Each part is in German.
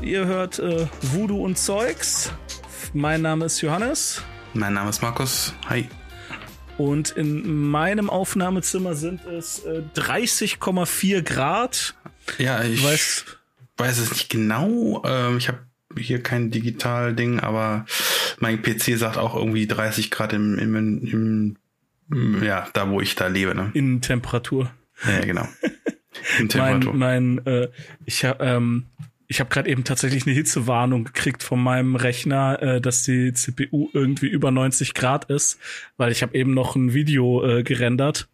Ihr hört äh, Voodoo und Zeugs. Mein Name ist Johannes. Mein Name ist Markus. Hi. Und in meinem Aufnahmezimmer sind es äh, 30,4 Grad. Ja, ich weiß, weiß es nicht genau. Ähm, ich habe hier kein Digital-Ding, aber mein PC sagt auch irgendwie 30 Grad im, im, im ja, da wo ich da lebe. Ne? In Temperatur. Ja, genau. In Temperatur. mein, mein äh, ich habe ähm, ich habe gerade eben tatsächlich eine Hitzewarnung gekriegt von meinem Rechner, äh, dass die CPU irgendwie über 90 Grad ist, weil ich habe eben noch ein Video äh, gerendert.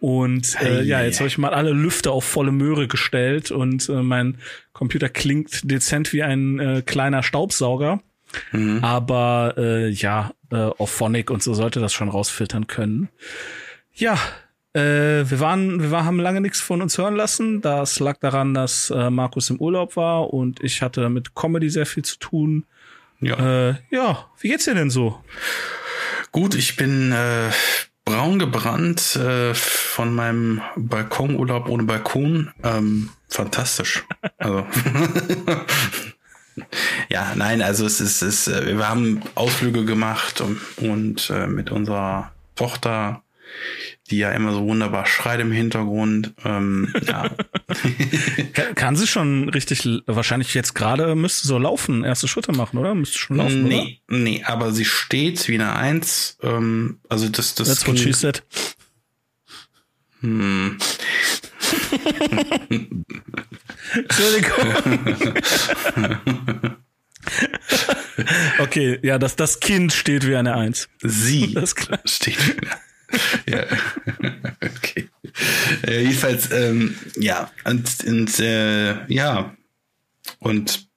Und äh, hey, ja, jetzt habe ich mal alle Lüfter auf volle Möhre gestellt und äh, mein Computer klingt dezent wie ein äh, kleiner Staubsauger. Mhm. Aber äh, ja, äh, auf Phonic und so sollte das schon rausfiltern können. Ja, äh, wir waren, wir haben lange nichts von uns hören lassen. Das lag daran, dass äh, Markus im Urlaub war und ich hatte mit Comedy sehr viel zu tun. Ja. Äh, ja, wie geht's dir denn so? Gut, ich bin äh, braun gebrannt äh, von meinem Balkonurlaub ohne Balkon. Ähm, fantastisch. Also. ja, nein, also es ist, es äh, wir haben Ausflüge gemacht und, und äh, mit unserer Tochter die ja immer so wunderbar schreit im Hintergrund. Ähm, ja. kann, kann sie schon richtig, wahrscheinlich jetzt gerade müsste so laufen, erste Schritte machen, oder? Müsste schon laufen, Nee, oder? nee, aber sie steht wie eine Eins. Ähm, also das, das That's what she said. Hm. Entschuldigung. okay, ja, das, das Kind steht wie eine Eins. Sie das steht wie eine ja. okay. Äh, jedenfalls, ähm, ja, und, und äh, ja, und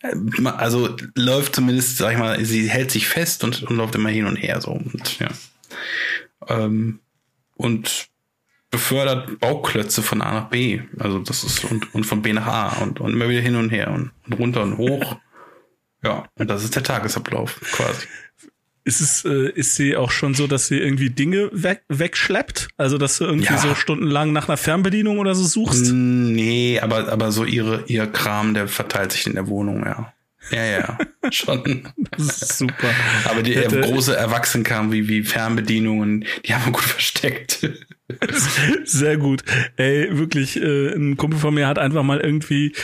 äh, also läuft zumindest, sag ich mal, sie hält sich fest und, und läuft immer hin und her so und ja. Ähm, und befördert Bauklötze von A nach B. Also das ist und, und von B nach A und, und immer wieder hin und her und, und runter und hoch. Ja, und das ist der Tagesablauf quasi. Ist es, äh, ist sie auch schon so, dass sie irgendwie Dinge weg, wegschleppt? Also, dass du irgendwie ja. so stundenlang nach einer Fernbedienung oder so suchst? Nee, aber, aber so ihre, ihr Kram, der verteilt sich in der Wohnung, ja. Ja, ja, schon. super. Aber die Hätte, große Erwachsenenkram wie, wie Fernbedienungen, die haben wir gut versteckt. Sehr gut. Ey, wirklich, äh, ein Kumpel von mir hat einfach mal irgendwie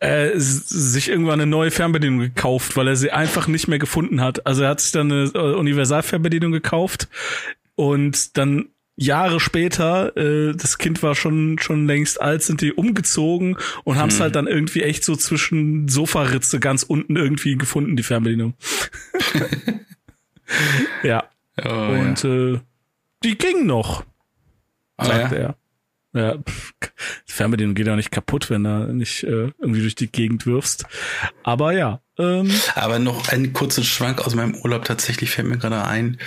äh, sich irgendwann eine neue Fernbedienung gekauft, weil er sie einfach nicht mehr gefunden hat. Also er hat sich dann eine äh, Universalfernbedienung gekauft und dann Jahre später, äh, das Kind war schon schon längst alt, sind die umgezogen und hm. haben es halt dann irgendwie echt so zwischen Sofaritze ganz unten irgendwie gefunden, die Fernbedienung. ja. Oh, und ja. Äh, die ging noch, ah, sagt ja? er. Ja, die Fernbedienung geht ja nicht kaputt, wenn du nicht äh, irgendwie durch die Gegend wirfst. Aber ja. Ähm, Aber noch einen kurzen Schwank aus meinem Urlaub tatsächlich fällt mir gerade ein.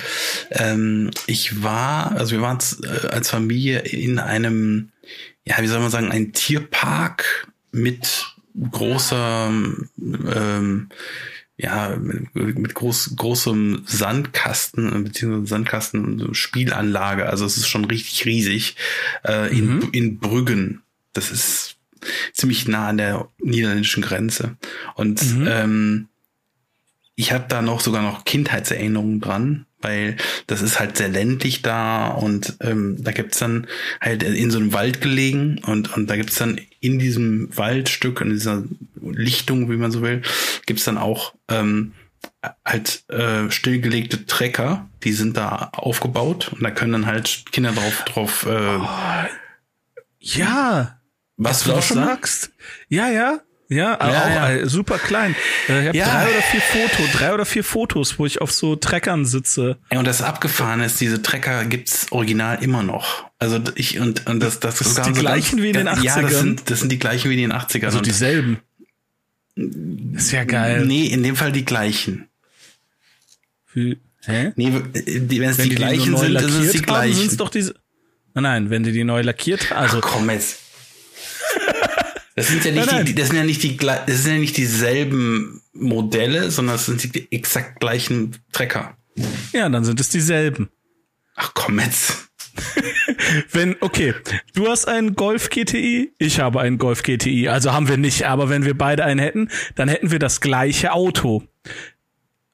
Ähm, ich war, also wir waren äh, als Familie in einem, ja, wie soll man sagen, ein Tierpark mit großer ähm, ja, mit groß, großem Sandkasten, beziehungsweise Sandkasten Spielanlage. Also es ist schon richtig riesig. Äh, in, mhm. in Brüggen. Das ist ziemlich nah an der niederländischen Grenze. Und mhm. ähm, ich habe da noch sogar noch Kindheitserinnerungen dran, weil das ist halt sehr ländlich da und ähm, da gibt's dann halt in so einem Wald gelegen und, und da gibt's dann in diesem Waldstück, in dieser Lichtung, wie man so will, gibt's dann auch ähm, halt äh, stillgelegte Trecker, die sind da aufgebaut und da können dann halt Kinder drauf drauf äh, oh, ja. Was du auch schon sagst? ja ja ja, ja, auch ja. Äh, super klein. Äh, ich habe ja. drei oder vier Fotos, drei oder vier Fotos, wo ich auf so Treckern sitze. Ja, und das Abgefahren ist, diese Trecker gibt's original immer noch. Also ich und, und das das, das sind die gleichen ganz, wie in den 80ern. Ja, das sind, das sind die gleichen wie in den 80ern. Also dieselben. Das ist ja geil. Nee, in dem Fall die gleichen. Wie, hä? Nee, wenn es die, die, gleichen sind, ist es die gleichen. Haben, doch diese Nein, nein, wenn die die neu lackiert, also Ach, komm jetzt. Das sind ja nicht nein, nein. die, das sind ja nicht die, das sind ja nicht dieselben Modelle, sondern das sind die exakt gleichen Trecker. Ja, dann sind es dieselben. Ach komm jetzt. wenn, okay, du hast einen Golf GTI, ich habe einen Golf GTI, also haben wir nicht, aber wenn wir beide einen hätten, dann hätten wir das gleiche Auto.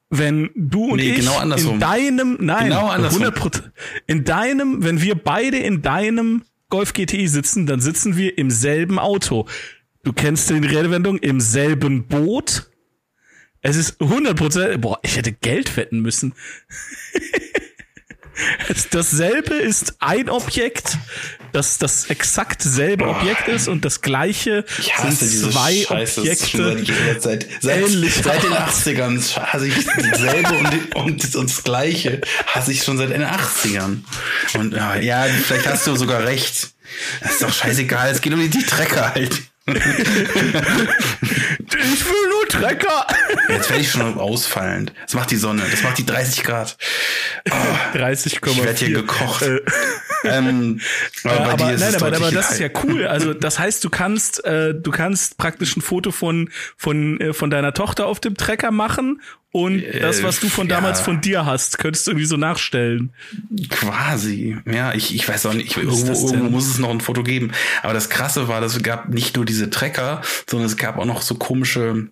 Wenn du und nee, ich genau in deinem, nein, genau 100%, in deinem, wenn wir beide in deinem Golf GTI sitzen, dann sitzen wir im selben Auto. Du kennst die Redewendung im selben Boot. Es ist 100%, boah, ich hätte Geld wetten müssen. dasselbe ist ein Objekt, das das exakt selbe oh. Objekt ist und das gleiche sind zwei Scheiße, Objekte. Seit, seit, seit, seit den 80ern hasse ich dasselbe und, und, und, das gleiche hasse ich schon seit den 80ern. Und ja, vielleicht hast du sogar recht. Das ist doch scheißegal, es geht um die, die Trecker halt ich will nur Trecker. Jetzt werde ich schon ausfallend. Das macht die Sonne. Das macht die 30 Grad. Oh, 30,4. Ich werde hier gekocht. Äh. Ähm, aber, aber nein, aber, aber das ist ja cool. Also das heißt, du kannst, äh, du kannst praktisch ein Foto von von äh, von deiner Tochter auf dem Trecker machen und das, was du von damals ja. von dir hast, könntest du irgendwie so nachstellen. Quasi. Ja, ich, ich weiß auch nicht. Ich, irgendwo, irgendwo muss es noch ein Foto geben. Aber das Krasse war, dass es gab nicht nur diese Trecker, sondern es gab auch noch so komische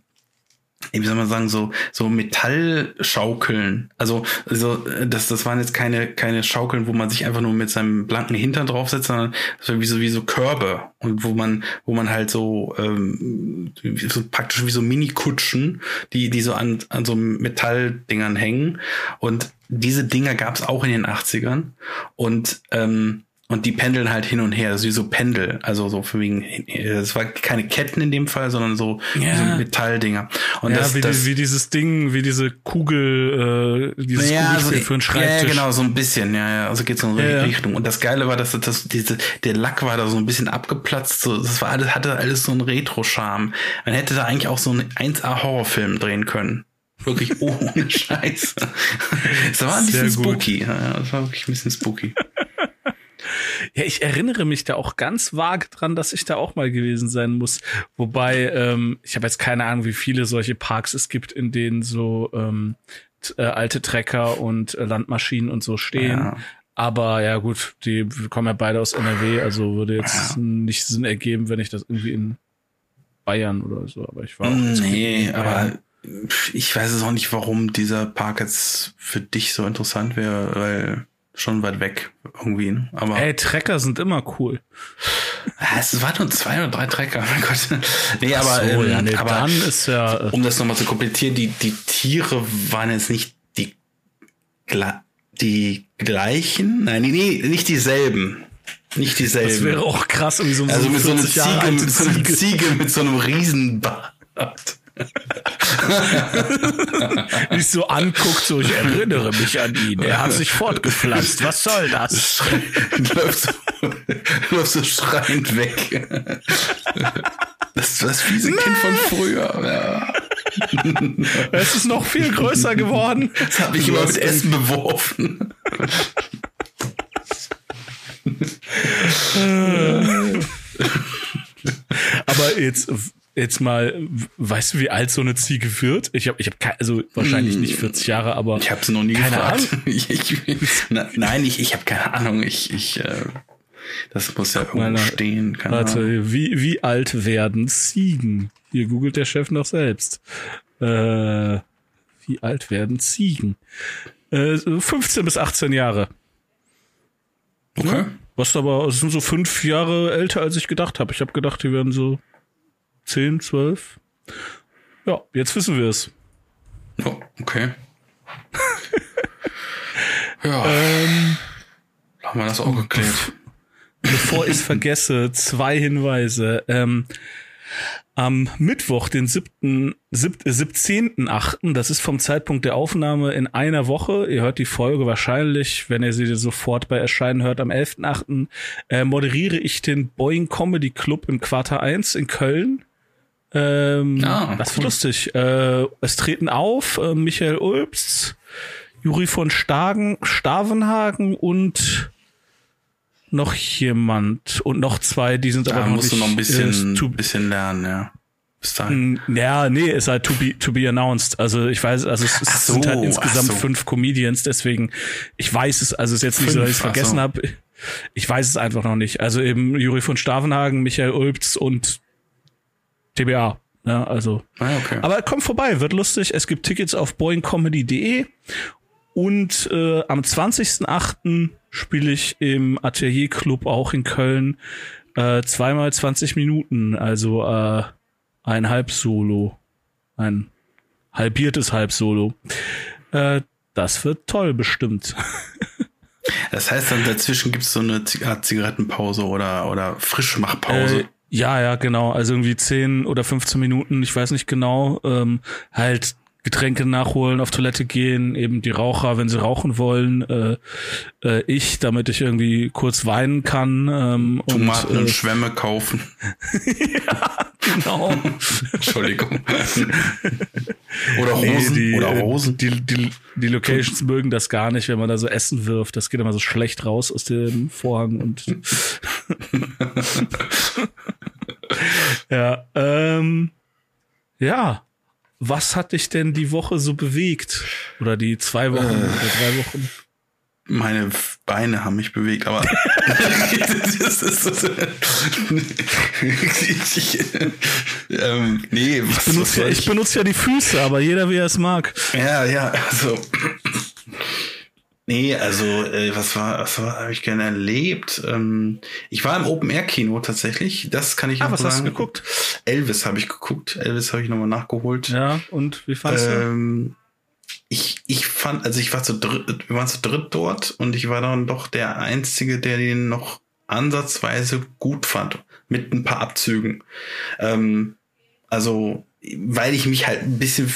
wie soll man sagen, so, so Metallschaukeln. Also, also das, das waren jetzt keine, keine Schaukeln, wo man sich einfach nur mit seinem blanken Hintern draufsetzt, sondern so wie so, wie so Körbe. Und wo man, wo man halt so, ähm, so praktisch wie so Mini-Kutschen, die, die so an, an so Metalldingern hängen. Und diese Dinger gab es auch in den 80ern. Und ähm, und die pendeln halt hin und her, das ist wie so Pendel, also so für wegen, es war keine Ketten in dem Fall, sondern so, ja. so Metalldinger. Und ja, das, wie, das, wie dieses Ding, wie diese Kugel, äh, dieses ja, Kugelspiel so, für einen Schreibtisch. Ja, genau, so ein bisschen, ja, ja, also geht's in so eine Richtung. Und das Geile war, dass das, diese, der Lack war da so ein bisschen abgeplatzt, so, das war alles, hatte alles so einen Retro-Charme. Man hätte da eigentlich auch so einen 1A-Horrorfilm drehen können. Wirklich ohne Scheiß. Es war ein bisschen spooky. Ja, das war wirklich ein bisschen spooky. Ja, ich erinnere mich da auch ganz vage dran, dass ich da auch mal gewesen sein muss. Wobei, ähm, ich habe jetzt keine Ahnung, wie viele solche Parks es gibt, in denen so ähm, äh, alte Trecker und äh, Landmaschinen und so stehen. Ja. Aber ja gut, die kommen ja beide aus NRW, also würde jetzt ja. nicht Sinn ergeben, wenn ich das irgendwie in Bayern oder so. Aber ich war auch Nee, aber ich weiß es auch nicht, warum dieser Park jetzt für dich so interessant wäre, weil schon weit weg irgendwie. Aber Ey, Trecker sind immer cool. Es waren nur zwei oder drei Trecker, mein Gott. Nee, aber, so, ähm, ja, nee, aber dann ist ja. Äh, um das nochmal zu komplettieren, die, die Tiere waren jetzt nicht die, die gleichen. Nein, nee, nicht dieselben. Nicht dieselben. Das wäre auch krass, irgendwie so, also mit so, einer Ziege, mit so einer Ziege mit so einem Riesenbart. Nicht so anguckt, so ich erinnere mich an ihn. Er hat sich fortgepflanzt. Was soll das? läuft, so, läuft so schreiend weg. Das ist das fiese Nein. Kind von früher. Ja. Es ist noch viel größer geworden. Das habe ich immer mit Essen beworfen. Aber jetzt jetzt mal, weißt du, wie alt so eine Ziege wird? Ich habe, ich habe, also wahrscheinlich nicht 40 Jahre, aber ich habe sie noch nie keine gefragt. Ahnung. Ich, ich, na, nein, ich, ich habe keine Ahnung. Ich, ich, äh, das muss ja irgendwo Meine, stehen. Keine warte, Ahnung. wie wie alt werden Ziegen? Hier googelt der Chef noch selbst. Äh, wie alt werden Ziegen? Äh, 15 bis 18 Jahre. Okay. Ja, was aber, es sind so fünf Jahre älter, als ich gedacht habe. Ich habe gedacht, die werden so 10, 12. Ja, jetzt wissen wir es. Oh, okay. ja. Ähm, haben wir das auch geklärt. Bevor ich es vergesse, zwei Hinweise. Ähm, am Mittwoch, den 7., 17.8., das ist vom Zeitpunkt der Aufnahme in einer Woche, ihr hört die Folge wahrscheinlich, wenn ihr sie sofort bei Erscheinen hört, am 11.8., äh, moderiere ich den Boeing Comedy Club im Quarter 1 in Köln. Ähm, ah, das ist lustig. Äh, es treten auf äh, Michael Ulbst, Juri von Stagen, Stavenhagen und noch jemand und noch zwei, die sind da aber noch musst nicht, du noch ein bisschen, äh, bisschen lernen, ja. Bis dahin. Ja, nee, ist halt to be, to be announced. Also ich weiß, also es, es so, sind halt insgesamt so. fünf Comedians, deswegen, ich weiß es, also es ist jetzt nicht fünf, so, dass ich es vergessen so. habe. ich weiß es einfach noch nicht. Also eben Juri von Stavenhagen, Michael Ulbz und TBA. Ja, also. Ah, okay. Aber kommt vorbei, wird lustig. Es gibt Tickets auf boingcomedy.de und äh, am 20.08. spiele ich im Atelier Club auch in Köln äh, zweimal 20 Minuten, also äh, ein Halbsolo. Ein halbiertes Halbsolo. Äh, das wird toll, bestimmt. Das heißt dann dazwischen gibt es so eine Zigarettenpause oder, oder Frischmachpause. Äh, ja, ja, genau. Also irgendwie 10 oder 15 Minuten, ich weiß nicht genau. Ähm, halt Getränke nachholen, auf Toilette gehen, eben die Raucher, wenn sie rauchen wollen, äh, äh, ich, damit ich irgendwie kurz weinen kann. Ähm, Tomaten und, äh, und Schwämme kaufen. ja, genau. Entschuldigung. oder Rosen. Nee, die, oder Rosen. Die, die, die Locations mögen das gar nicht, wenn man da so Essen wirft. Das geht immer so schlecht raus aus dem Vorhang und ja, ähm, ja, was hat dich denn die Woche so bewegt? Oder die zwei Wochen äh, oder drei Wochen? Meine Beine haben mich bewegt, aber ich, ähm, nee, ich benutze, ja, ich benutze ja die Füße, aber jeder wie er es mag. Ja, ja, also Nee, also äh, was war, was war, habe ich gerne erlebt? Ähm, ich war im Open Air Kino tatsächlich. Das kann ich ah, was sagen. hast du geguckt? Elvis habe ich geguckt. Elvis habe ich nochmal nachgeholt. Ja. Und wie fandest ähm, du? Ich, ich fand, also ich war zu dritt, wir waren zu dritt dort und ich war dann doch der einzige, der den noch ansatzweise gut fand, mit ein paar Abzügen. Ähm, also weil ich mich halt ein bisschen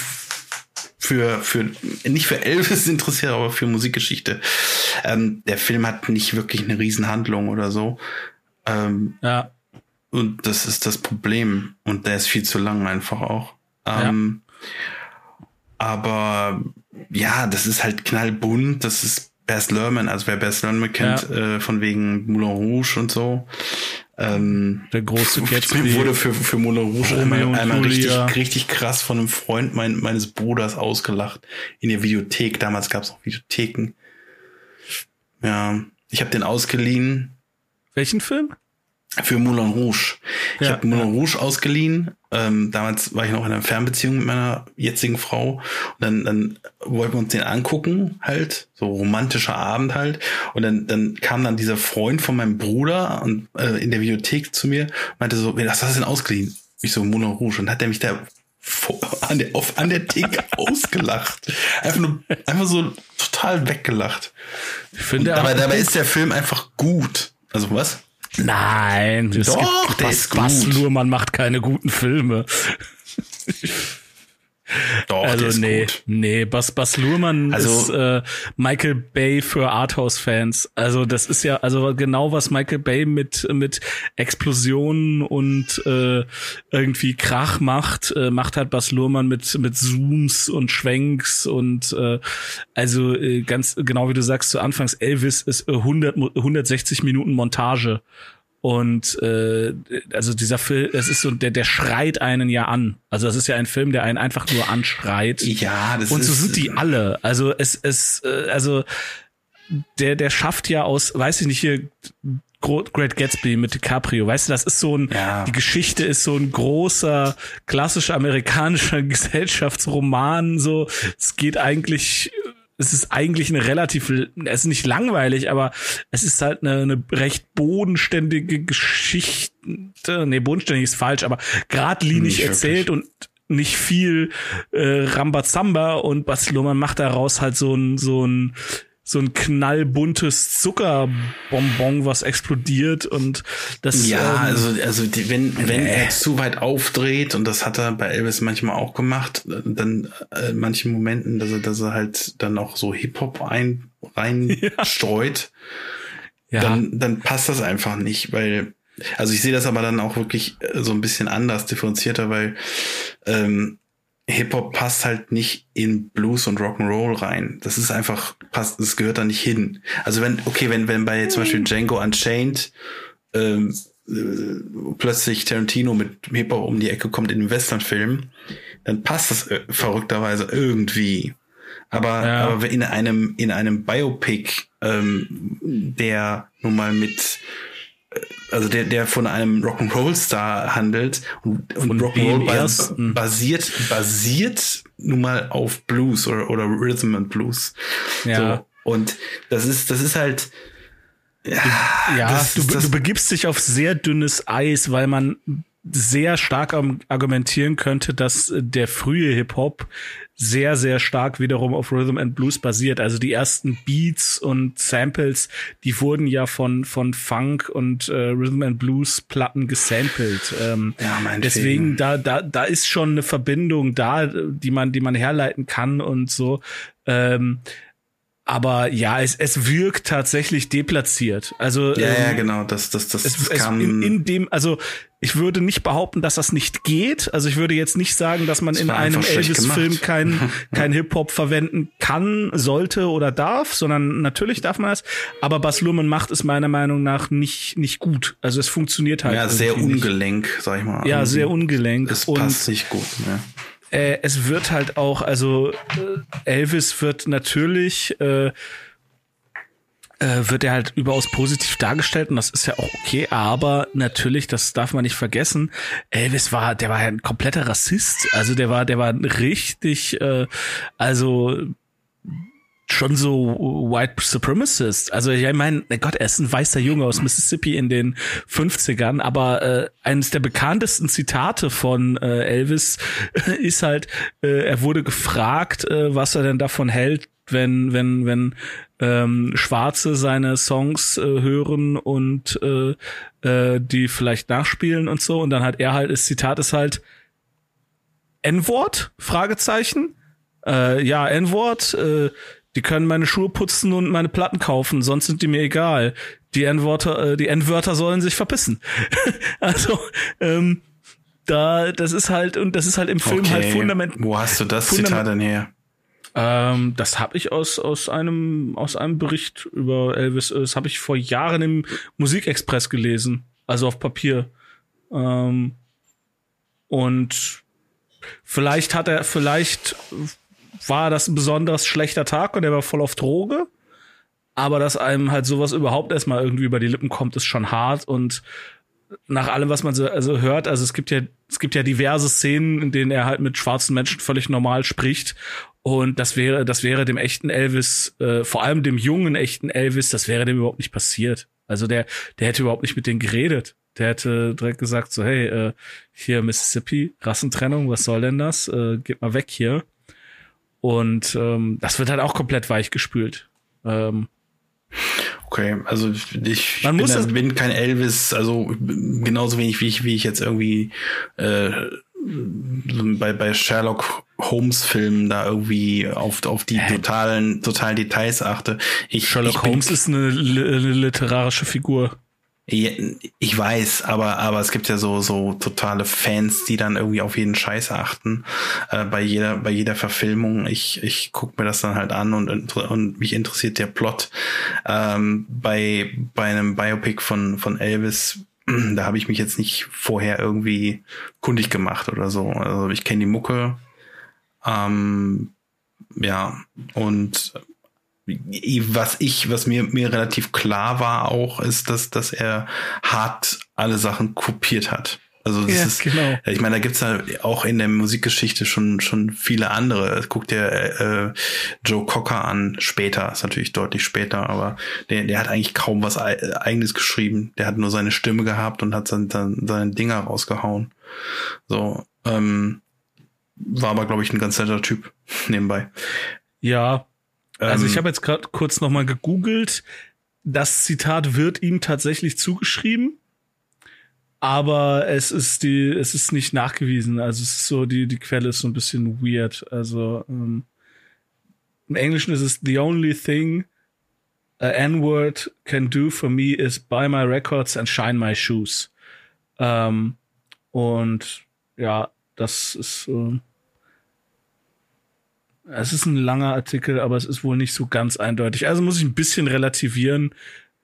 für, für, nicht für Elvis interessiert, aber für Musikgeschichte. Ähm, der Film hat nicht wirklich eine Riesenhandlung oder so. Ähm, ja. Und das ist das Problem. Und der ist viel zu lang einfach auch. Ähm, ja. Aber ja, das ist halt knallbunt. Das ist Baz Luhrmann, also wer Baz Luhrmann kennt, ja. äh, von wegen Moulin Rouge und so. Ähm, der große Gatsby wurde für, für Moulin Rouge einmal, einmal richtig, richtig krass von einem Freund mein, meines Bruders ausgelacht. In der Videothek. Damals gab es auch Videotheken. Ja, ich habe den ausgeliehen. Welchen Film? Für Moulin Rouge. Ich ja, habe Moulin Rouge ausgeliehen. Ähm, damals war ich noch in einer Fernbeziehung mit meiner jetzigen Frau. Und dann, dann wollten wir uns den angucken, halt. So romantischer Abend halt. Und dann, dann kam dann dieser Freund von meinem Bruder und, äh, in der Videothek zu mir meinte so, was hast du denn ausgeliehen? Ich so, Moulin Rouge. Und hat der mich da an der, auf, an der Theke ausgelacht. Einfach nur, einfach so total weggelacht. Ich finde, aber dabei ist der Film einfach gut. Also was? Nein, doch, der ist gut. Bas Luhrmann macht keine guten Filme. Doch, also nee, gut. nee, Bas, Bas Luhrmann also, ist äh, Michael Bay für Arthouse-Fans. Also das ist ja also genau was Michael Bay mit mit Explosionen und äh, irgendwie Krach macht, äh, macht halt Bas Luhrmann mit mit Zooms und Schwenks und äh, also äh, ganz genau wie du sagst zu Anfangs Elvis ist 100 160 Minuten Montage und äh, also dieser Film, es ist so, der, der schreit einen ja an. Also das ist ja ein Film, der einen einfach nur anschreit. Ja, das Und so sind die alle. Also es, es, äh, also der, der schafft ja aus, weiß ich nicht, hier Great Gatsby mit DiCaprio, weißt du, das ist so ein, ja. die Geschichte ist so ein großer, klassisch amerikanischer Gesellschaftsroman, so, es geht eigentlich es ist eigentlich eine relativ, es ist nicht langweilig, aber es ist halt eine, eine recht bodenständige Geschichte. Nee, bodenständig ist falsch, aber geradlinig erzählt und nicht viel äh, Rambazamba und Bas Luhrmann macht daraus halt so ein so ein so ein knallbuntes Zuckerbonbon, was explodiert und das. Ja, ähm, also, also die, wenn, wenn äh. er zu weit aufdreht, und das hat er bei Elvis manchmal auch gemacht, dann äh, in manchen Momenten, dass er, dass er halt dann auch so Hip-Hop ein, reinstreut, ja. dann, dann passt das einfach nicht, weil, also ich sehe das aber dann auch wirklich äh, so ein bisschen anders, differenzierter, weil ähm, Hip-Hop passt halt nicht in Blues und Rock'n'Roll rein. Das ist einfach, passt, das gehört da nicht hin. Also wenn, okay, wenn, wenn bei zum Beispiel Django Unchained ähm, äh, plötzlich Tarantino mit Hip-Hop um die Ecke kommt in den Western-Film, dann passt das äh, verrückterweise irgendwie. Aber, ja. aber in einem, in einem Biopic, ähm, der nun mal mit also der, der von einem Rock'n'Roll-Star handelt und, und Rock'n'Roll bas basiert, basiert nun mal auf Blues oder, oder Rhythm and Blues. Ja. So. Und das ist, das ist halt, ja, ja du, du begibst dich auf sehr dünnes Eis, weil man sehr stark argumentieren könnte, dass der frühe Hip-Hop sehr, sehr stark wiederum auf Rhythm and Blues basiert. Also die ersten Beats und Samples, die wurden ja von, von Funk und äh, Rhythm and Blues Platten gesampelt. Ähm, ja, deswegen, da, da, da ist schon eine Verbindung da, die man, die man herleiten kann und so. Ähm, aber ja, es, es wirkt tatsächlich deplatziert. Also ja, ähm, ja genau, das, das, das, es, das kann in, in dem, also ich würde nicht behaupten, dass das nicht geht. Also ich würde jetzt nicht sagen, dass man das in einem Elvis-Film kein, kein Hip-Hop verwenden kann, sollte oder darf, sondern natürlich darf man das. Aber Bas Luhrmann macht es meiner Meinung nach nicht, nicht gut. Also es funktioniert halt. Ja, sehr ungelenk, sag ich mal. Ja, sehr ungelenk. Es passt nicht gut. Ne? Äh, es wird halt auch, also äh, Elvis wird natürlich äh, äh, wird er halt überaus positiv dargestellt und das ist ja auch okay, aber natürlich, das darf man nicht vergessen, Elvis war, der war ja ein kompletter Rassist, also der war, der war richtig, äh, also schon so White Supremacist. Also ich meine, Gott, er ist ein weißer Junge aus Mississippi in den 50ern, aber äh, eines der bekanntesten Zitate von äh, Elvis ist halt, äh, er wurde gefragt, äh, was er denn davon hält, wenn, wenn, wenn ähm, Schwarze seine Songs äh, hören und äh, äh, die vielleicht nachspielen und so. Und dann hat er halt, das Zitat ist halt N-Wort? Fragezeichen. Äh, ja, N-Wort, äh, die können meine Schuhe putzen und meine Platten kaufen, sonst sind die mir egal. Die N-Wörter, äh, die N-Wörter sollen sich verpissen. also, ähm, da, das ist halt, und das ist halt im Film halt okay. halt fundament. Wo hast du das Zitat denn her? Ähm, das habe ich aus, aus einem, aus einem Bericht über Elvis. Das habe ich vor Jahren im Musikexpress gelesen. Also auf Papier. Ähm, und vielleicht hat er, vielleicht war das ein besonders schlechter Tag und er war voll auf Droge. Aber dass einem halt sowas überhaupt erstmal irgendwie über die Lippen kommt, ist schon hart und nach allem, was man so also hört, also es gibt ja, es gibt ja diverse Szenen, in denen er halt mit schwarzen Menschen völlig normal spricht. Und das wäre, das wäre dem echten Elvis, äh, vor allem dem jungen echten Elvis, das wäre dem überhaupt nicht passiert. Also der, der hätte überhaupt nicht mit denen geredet. Der hätte direkt gesagt, so, hey, äh, hier Mississippi, Rassentrennung, was soll denn das? Äh, geht mal weg hier. Und ähm, das wird halt auch komplett weichgespült. Ähm, Okay, also ich Man bin, muss dann, bin kein Elvis, also genauso wenig wie ich, wie ich jetzt irgendwie äh, bei, bei Sherlock Holmes Filmen da irgendwie auf, auf die totalen, totalen Details achte. Ich, Sherlock ich Holmes ist eine, eine literarische Figur. Ich weiß, aber aber es gibt ja so so totale Fans, die dann irgendwie auf jeden Scheiß achten äh, bei jeder bei jeder Verfilmung. Ich ich guck mir das dann halt an und und mich interessiert der Plot. Ähm, bei bei einem Biopic von von Elvis da habe ich mich jetzt nicht vorher irgendwie kundig gemacht oder so. Also ich kenne die Mucke. Ähm, ja, und was ich, was mir, mir relativ klar war auch, ist, dass, dass er hart alle Sachen kopiert hat. Also das ja, ist, genau. ich meine, da gibt's ja auch in der Musikgeschichte schon schon viele andere. Guck dir äh, Joe Cocker an, später, ist natürlich deutlich später, aber der, der hat eigentlich kaum was eigenes geschrieben. Der hat nur seine Stimme gehabt und hat sein, sein, seine Dinger rausgehauen. So, ähm, war aber, glaube ich, ein ganz netter Typ nebenbei. Ja, also ich ähm, habe jetzt gerade kurz noch mal gegoogelt. Das Zitat wird ihm tatsächlich zugeschrieben, aber es ist die, es ist nicht nachgewiesen. Also es ist so die die Quelle ist so ein bisschen weird. Also ähm, im Englischen ist es the only thing a N-word can do for me is buy my records and shine my shoes. Ähm, und ja, das ist äh, es ist ein langer Artikel, aber es ist wohl nicht so ganz eindeutig. Also muss ich ein bisschen relativieren.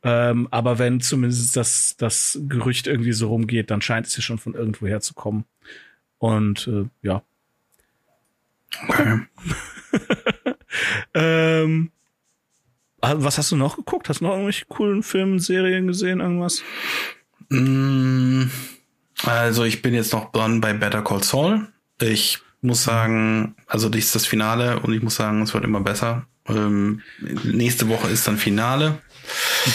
Ähm, aber wenn zumindest das, das Gerücht irgendwie so rumgeht, dann scheint es ja schon von irgendwo her zu kommen. Und äh, ja. Okay. ähm, ah, was hast du noch geguckt? Hast du noch irgendwelche coolen Filme, Serien gesehen, irgendwas? Mm, also ich bin jetzt noch dran bei Better Call Saul. Ich muss sagen, also das ist das Finale und ich muss sagen, es wird immer besser. Ähm, nächste Woche ist dann Finale.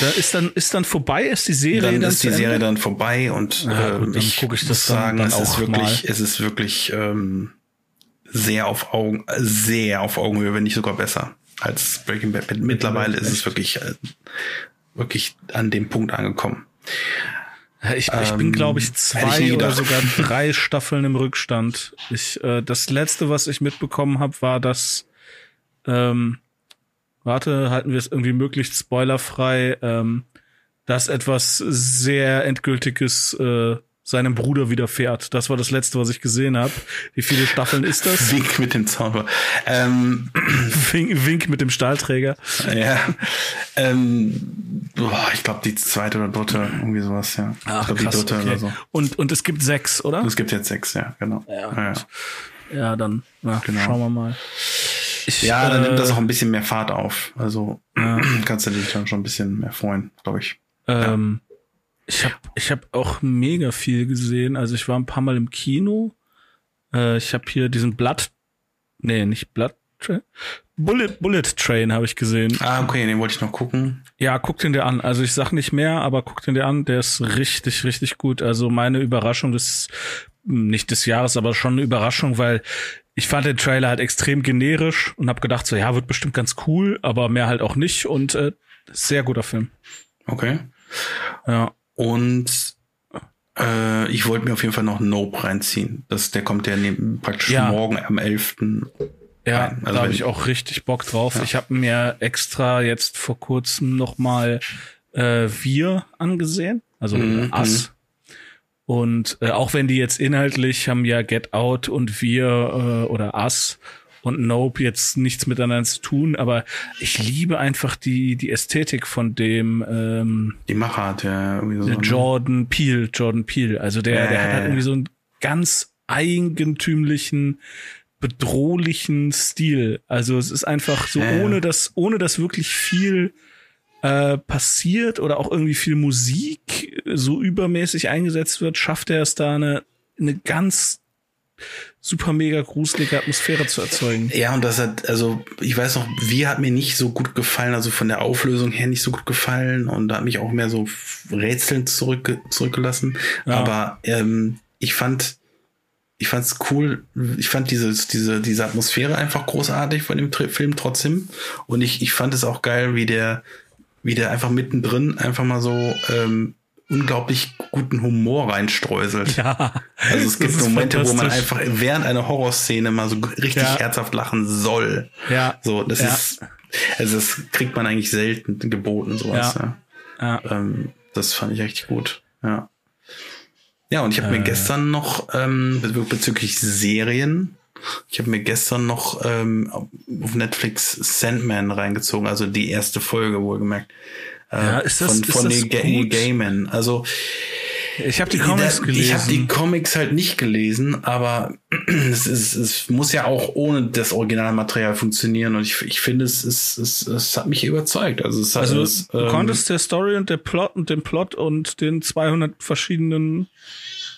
Da ist dann ist dann vorbei, ist die Serie dann, dann ist die Serie dann vorbei und ja, gut, äh, ich, gucke ich das sagen, dann, dann es ist wirklich, mal. es ist wirklich ähm, sehr auf Augen, sehr auf Augenhöhe, wenn nicht sogar besser als Breaking Bad. Mittlerweile ist es wirklich äh, wirklich an dem Punkt angekommen. Ich, ich bin, glaube ich, ähm, zwei ich oder sogar drei Staffeln im Rückstand. Ich, äh, das letzte, was ich mitbekommen habe, war, dass ähm, warte, halten wir es irgendwie möglichst spoilerfrei, ähm, dass etwas sehr Endgültiges äh, seinem Bruder widerfährt. Das war das letzte, was ich gesehen habe. Wie viele Staffeln ist das? Wink mit dem Zauber. Ähm. Wink, Wink mit dem Stahlträger. Ja. Ähm, boah, ich glaube die zweite oder dritte, irgendwie sowas, ja. Ach, ich glaub, krass, die dritte okay. oder so. Und, und es gibt sechs, oder? Es gibt jetzt sechs, ja, genau. Ja, ja. ja dann ja, genau. schauen wir mal. Ich, ja, dann äh, nimmt das auch ein bisschen mehr Fahrt auf. Also ja. kannst du dich dann schon ein bisschen mehr freuen, glaube ich. Ähm, ja. Ich habe ich hab auch mega viel gesehen. Also ich war ein paar Mal im Kino. Äh, ich habe hier diesen Blood, nee, nicht Blood Train, Bullet Bullet Train habe ich gesehen. Ah, okay, den wollte ich noch gucken. Ja, guck den dir an. Also ich sag nicht mehr, aber guck den dir an. Der ist richtig, richtig gut. Also meine Überraschung des nicht des Jahres, aber schon eine Überraschung, weil ich fand den Trailer halt extrem generisch und habe gedacht so, ja, wird bestimmt ganz cool, aber mehr halt auch nicht und äh, sehr guter Film. Okay. Ja. Und äh, ich wollte mir auf jeden Fall noch Nope reinziehen. Das, der kommt ja neben, praktisch ja. morgen am 11. Ja, also da habe ich auch richtig Bock drauf. Ja. Ich habe mir extra jetzt vor kurzem noch mal äh, Wir angesehen, also mhm. Us. Und äh, auch wenn die jetzt inhaltlich haben ja Get Out und wir äh, oder Us und Nope jetzt nichts miteinander zu tun, aber ich liebe einfach die die Ästhetik von dem ähm, die Machart ja irgendwie so, ne? Jordan Peele Jordan Peele also der äh. der hat halt irgendwie so einen ganz eigentümlichen bedrohlichen Stil also es ist einfach so äh. ohne dass ohne dass wirklich viel äh, passiert oder auch irgendwie viel Musik so übermäßig eingesetzt wird, schafft er es da eine, eine ganz super mega gruselige Atmosphäre zu erzeugen. Ja, und das hat, also ich weiß noch, wie hat mir nicht so gut gefallen, also von der Auflösung her nicht so gut gefallen und da hat mich auch mehr so rätselnd zurück, zurückgelassen. Ja. Aber ähm, ich fand, ich fand's cool, ich fand diese, diese, diese Atmosphäre einfach großartig von dem Film trotzdem. Und ich, ich fand es auch geil, wie der, wie der einfach mittendrin einfach mal so ähm, unglaublich guten Humor reinstreuselt. Ja, also es gibt Momente, wo man einfach während einer Horrorszene mal so richtig ja. herzhaft lachen soll. Ja. So, das ja. ist, also das kriegt man eigentlich selten geboten, sowas. Ja. ja. Ähm, das fand ich richtig gut. Ja. Ja, und ich habe äh. mir gestern noch ähm, bezüglich Serien ich habe mir gestern noch ähm, auf Netflix Sandman reingezogen, also die erste Folge wohlgemerkt. Äh, ja, ist das, von, ist von das Neil Gaiman. Also ich habe die Comics gelesen. Ich habe die Comics halt nicht gelesen, aber es, ist, es muss ja auch ohne das Originalmaterial funktionieren und ich, ich finde es, es, es, es hat mich überzeugt. Also, es hat, also es, du ähm, konntest der Story und der Plot und dem Plot und den 200 verschiedenen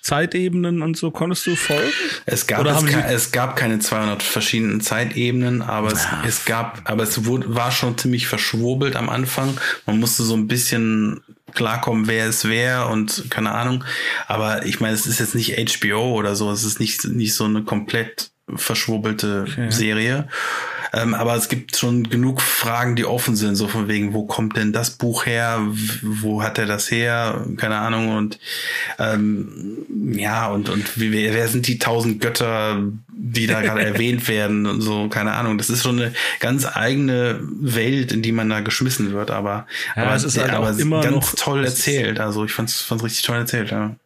Zeitebenen und so konntest du folgen? Es gab, es, es, gab keine 200 verschiedenen Zeitebenen, aber es, ah. es gab, aber es wurde, war schon ziemlich verschwurbelt am Anfang. Man musste so ein bisschen klarkommen, wer es wer und keine Ahnung. Aber ich meine, es ist jetzt nicht HBO oder so. Es ist nicht, nicht so eine komplett verschwurbelte okay. Serie. Ähm, aber es gibt schon genug Fragen, die offen sind, so von wegen, wo kommt denn das Buch her? Wo hat er das her? Keine Ahnung. Und ähm, ja, und, und wie, wer sind die tausend Götter, die da gerade erwähnt werden und so, keine Ahnung. Das ist schon eine ganz eigene Welt, in die man da geschmissen wird, aber, ja, aber es ist halt aber immer ganz noch, toll erzählt. Also ich fand's, fand's richtig toll erzählt, ja.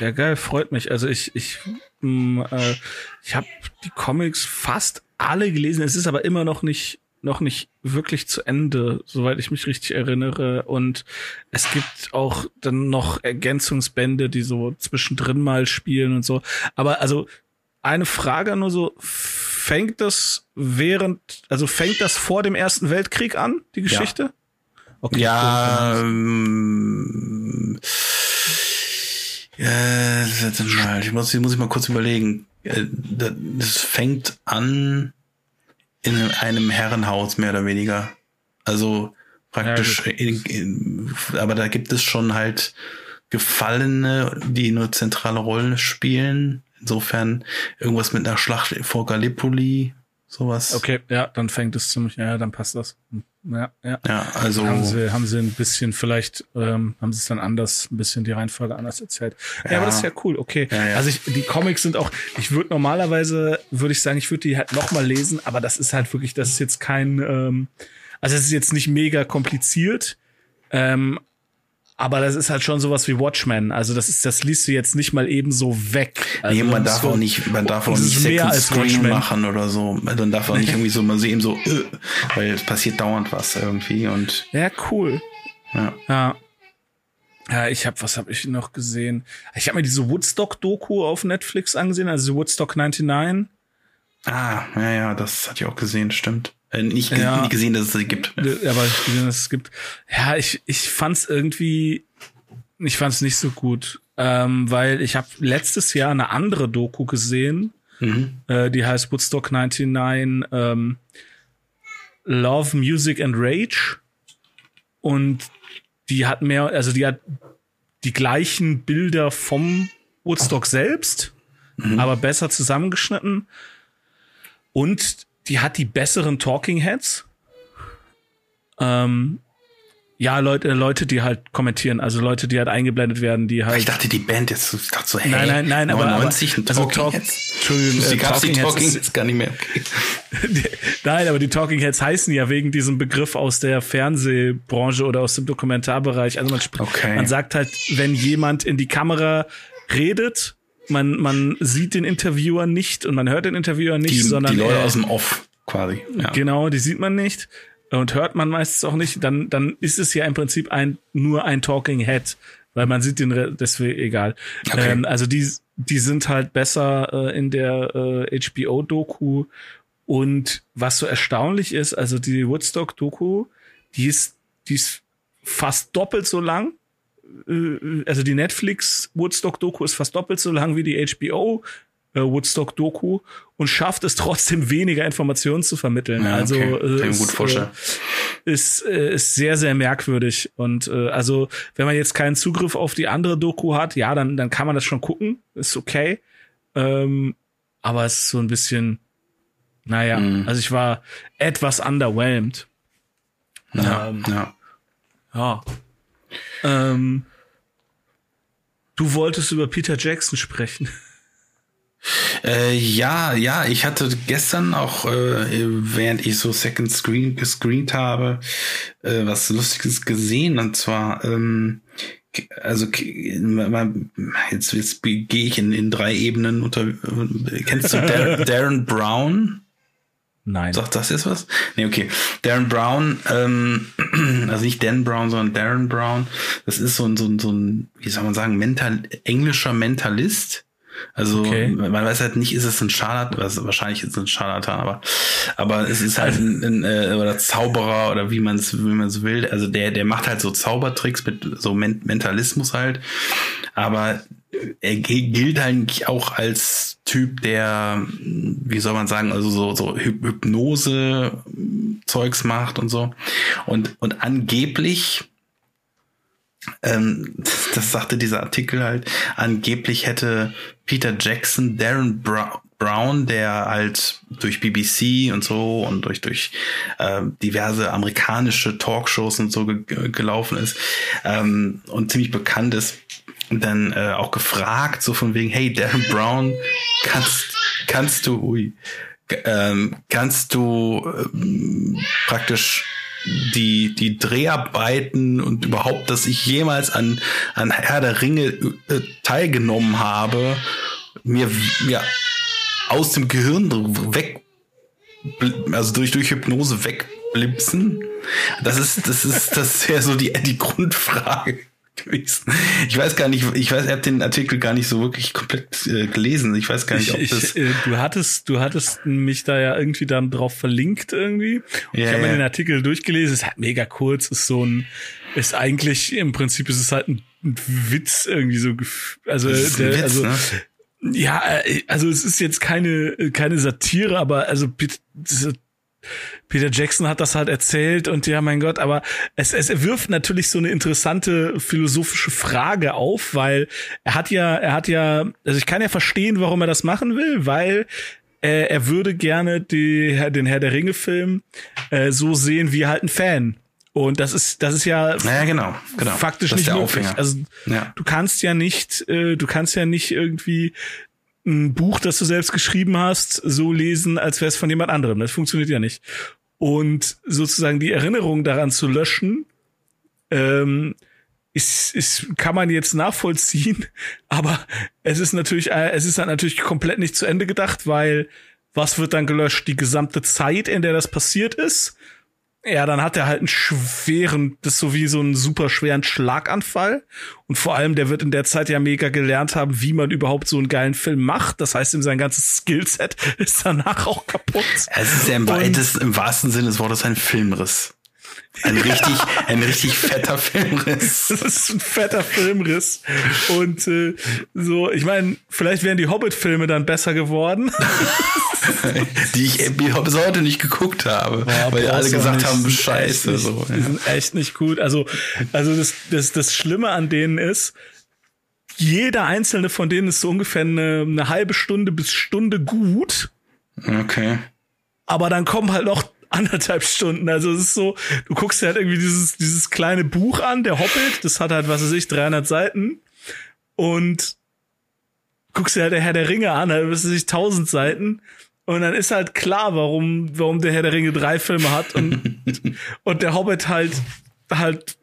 Ja, geil, freut mich. Also ich, ich, mh, mm, äh, ich habe die Comics fast alle gelesen. Es ist aber immer noch nicht noch nicht wirklich zu Ende, soweit ich mich richtig erinnere. Und es gibt auch dann noch Ergänzungsbände, die so zwischendrin mal spielen und so. Aber also eine Frage nur so, fängt das während, also fängt das vor dem Ersten Weltkrieg an, die Geschichte? Ja. Okay, ja, ähm, ja, mal, ich muss, ich muss ich mal kurz überlegen. Äh, das fängt an in einem Herrenhaus, mehr oder weniger. Also praktisch, ja, in, in, aber da gibt es schon halt Gefallene, die eine zentrale Rolle spielen. Insofern irgendwas mit einer Schlacht vor Gallipoli, sowas. Okay, ja, dann fängt es ziemlich, ja, dann passt das. Ja, ja. Ja, also haben sie, haben sie ein bisschen vielleicht ähm, haben sie es dann anders, ein bisschen die Reihenfolge anders erzählt. Ja, ja aber das ist ja cool. Okay, ja, ja. also ich, die Comics sind auch. Ich würde normalerweise würde ich sagen, ich würde die halt noch mal lesen, aber das ist halt wirklich, das ist jetzt kein, ähm, also es ist jetzt nicht mega kompliziert. Ähm, aber das ist halt schon sowas wie Watchmen. Also das ist, das liest du jetzt nicht mal eben so weg. Also nee, man darf so, auch nicht, man darf auch nicht Second Screen Watchmen. machen oder so. Dann darf auch nicht irgendwie so mal so eben so, äh, weil es passiert dauernd was irgendwie und. Ja, cool. Ja. Ja. Ja, ich habe, was habe ich noch gesehen? Ich habe mir diese Woodstock-Doku auf Netflix angesehen, also Woodstock 99. Ah, ja, ja, das hatte ich auch gesehen, stimmt. Äh, nicht, ja. nicht gesehen, dass es sie gibt. Ja, aber ich gesehen, dass es gibt. Ja, ich, ich fand's irgendwie, ich fand's nicht so gut, ähm, weil ich habe letztes Jahr eine andere Doku gesehen, mhm. äh, die heißt Woodstock 99 ähm, Love, Music and Rage und die hat mehr, also die hat die gleichen Bilder vom Woodstock selbst, mhm. aber besser zusammengeschnitten und die hat die besseren Talking Heads. Ähm, ja, Leute, Leute, die halt kommentieren, also Leute, die halt eingeblendet werden, die halt. Ich dachte, die Band jetzt, ich dachte so, hey, nein, nein, nein, 99 aber, aber also Talking Heads. Entschuldigung, die äh, Talking, Talking Heads gar nicht mehr. nein, aber die Talking Heads heißen ja wegen diesem Begriff aus der Fernsehbranche oder aus dem Dokumentarbereich. Also man, okay. man sagt halt, wenn jemand in die Kamera redet, man, man sieht den Interviewer nicht und man hört den Interviewer nicht, die, sondern. Die Leute aus dem Off quasi. Ja. Genau, die sieht man nicht und hört man meistens auch nicht. Dann, dann ist es ja im Prinzip ein, nur ein Talking Head, weil man sieht den, deswegen egal. Okay. Ähm, also die, die sind halt besser äh, in der äh, HBO-Doku. Und was so erstaunlich ist, also die Woodstock-Doku, die ist, die ist fast doppelt so lang äh, also die Netflix Woodstock Doku ist fast doppelt so lang wie die HBO äh, Woodstock Doku und schafft es trotzdem weniger Informationen zu vermitteln. Ja, also okay. ist, gut vorstellen. Äh, ist, äh, ist sehr sehr merkwürdig und äh, also wenn man jetzt keinen Zugriff auf die andere Doku hat, ja, dann dann kann man das schon gucken, ist okay. Ähm, aber es ist so ein bisschen naja, mhm. also ich war etwas underwhelmed. Ja, ähm, ja. ja. Ähm, du wolltest über Peter Jackson sprechen. Äh, ja, ja, ich hatte gestern auch, äh, während ich so Second Screen gescreent habe, äh, was Lustiges gesehen. Und zwar, ähm, also jetzt, jetzt gehe ich in, in drei Ebenen unter. Kennst du Darren, Darren Brown? Nein. Sagt das jetzt was? Nee, okay. Darren Brown, ähm, also nicht Dan Brown, sondern Darren Brown. Das ist so ein, so ein, so ein wie soll man sagen, mental, englischer Mentalist. Also okay. man weiß halt nicht, ist es ein Scharlatan, also wahrscheinlich ist es ein Scharlatan, aber aber es ist halt ein, ein äh, oder Zauberer oder wie man es wie man es will. Also der der macht halt so Zaubertricks mit so Men Mentalismus halt, aber er gilt eigentlich auch als Typ, der, wie soll man sagen, also so, so Hypnose-Zeugs macht und so. Und, und angeblich, ähm, das, das sagte dieser Artikel halt, angeblich hätte Peter Jackson Darren Brown, Brown, der halt durch BBC und so und durch durch äh, diverse amerikanische Talkshows und so ge gelaufen ist ähm, und ziemlich bekannt ist, dann äh, auch gefragt, so von wegen, hey, Darren Brown, kannst, kannst du, ui, ähm, kannst du ähm, praktisch die, die Dreharbeiten und überhaupt, dass ich jemals an, an Herr der Ringe äh, teilgenommen habe, mir, mir aus dem Gehirn weg, also durch, durch Hypnose wegblipsen? Das ist, das ist, das ist ja so die, die Grundfrage gewesen. Ich weiß gar nicht, ich weiß, er hat den Artikel gar nicht so wirklich komplett äh, gelesen. Ich weiß gar nicht, ob ich, das. äh, du hattest, du hattest mich da ja irgendwie dann drauf verlinkt irgendwie. Ja, ich habe mir den Artikel durchgelesen. Ist halt mega kurz. Ist so ein, ist eigentlich im Prinzip ist es halt ein, ein Witz irgendwie so. Also, der, Witz, also. Ne? Ja, äh, also es ist jetzt keine keine Satire, aber also Peter Jackson hat das halt erzählt und ja, mein Gott, aber es, es wirft natürlich so eine interessante philosophische Frage auf, weil er hat ja, er hat ja, also ich kann ja verstehen, warum er das machen will, weil äh, er würde gerne die, den Herr der Ringe Film äh, so sehen wie halt ein Fan. Und das ist, das ist ja, ja genau, genau. faktisch nicht möglich. Aufhänger. Also ja. du kannst ja nicht, äh, du kannst ja nicht irgendwie ein Buch, das du selbst geschrieben hast, so lesen, als wäre es von jemand anderem. Das funktioniert ja nicht. Und sozusagen die Erinnerung daran zu löschen, ähm, ist, ist, kann man jetzt nachvollziehen, aber es ist natürlich, äh, es ist dann natürlich komplett nicht zu Ende gedacht, weil was wird dann gelöscht? Die gesamte Zeit, in der das passiert ist. Ja, dann hat er halt einen schweren, das ist so wie so einen super schweren Schlaganfall. Und vor allem, der wird in der Zeit ja mega gelernt haben, wie man überhaupt so einen geilen Film macht. Das heißt, ihm sein ganzes Skillset ist danach auch kaputt. Es ist ja im, weitesten, im wahrsten Sinne des Wortes ein Filmriss. Ein richtig, ein richtig fetter Filmriss. Das ist ein fetter Filmriss. Und äh, so, ich meine, vielleicht wären die Hobbit-Filme dann besser geworden. die ich bis heute nicht geguckt habe, Boah, weil alle gesagt nicht, haben, scheiße. Nicht, so, ja. Die sind echt nicht gut. Also, also das, das, das Schlimme an denen ist, jeder einzelne von denen ist so ungefähr eine, eine halbe Stunde bis Stunde gut. Okay. Aber dann kommen halt noch anderthalb Stunden. Also es ist so, du guckst dir halt irgendwie dieses, dieses kleine Buch an, der Hobbit, das hat halt, was weiß ich, 300 Seiten und guckst dir halt der Herr der Ringe an, halt, was weiß ich, 1000 Seiten und dann ist halt klar, warum, warum der Herr der Ringe drei Filme hat und, und der Hobbit halt, halt,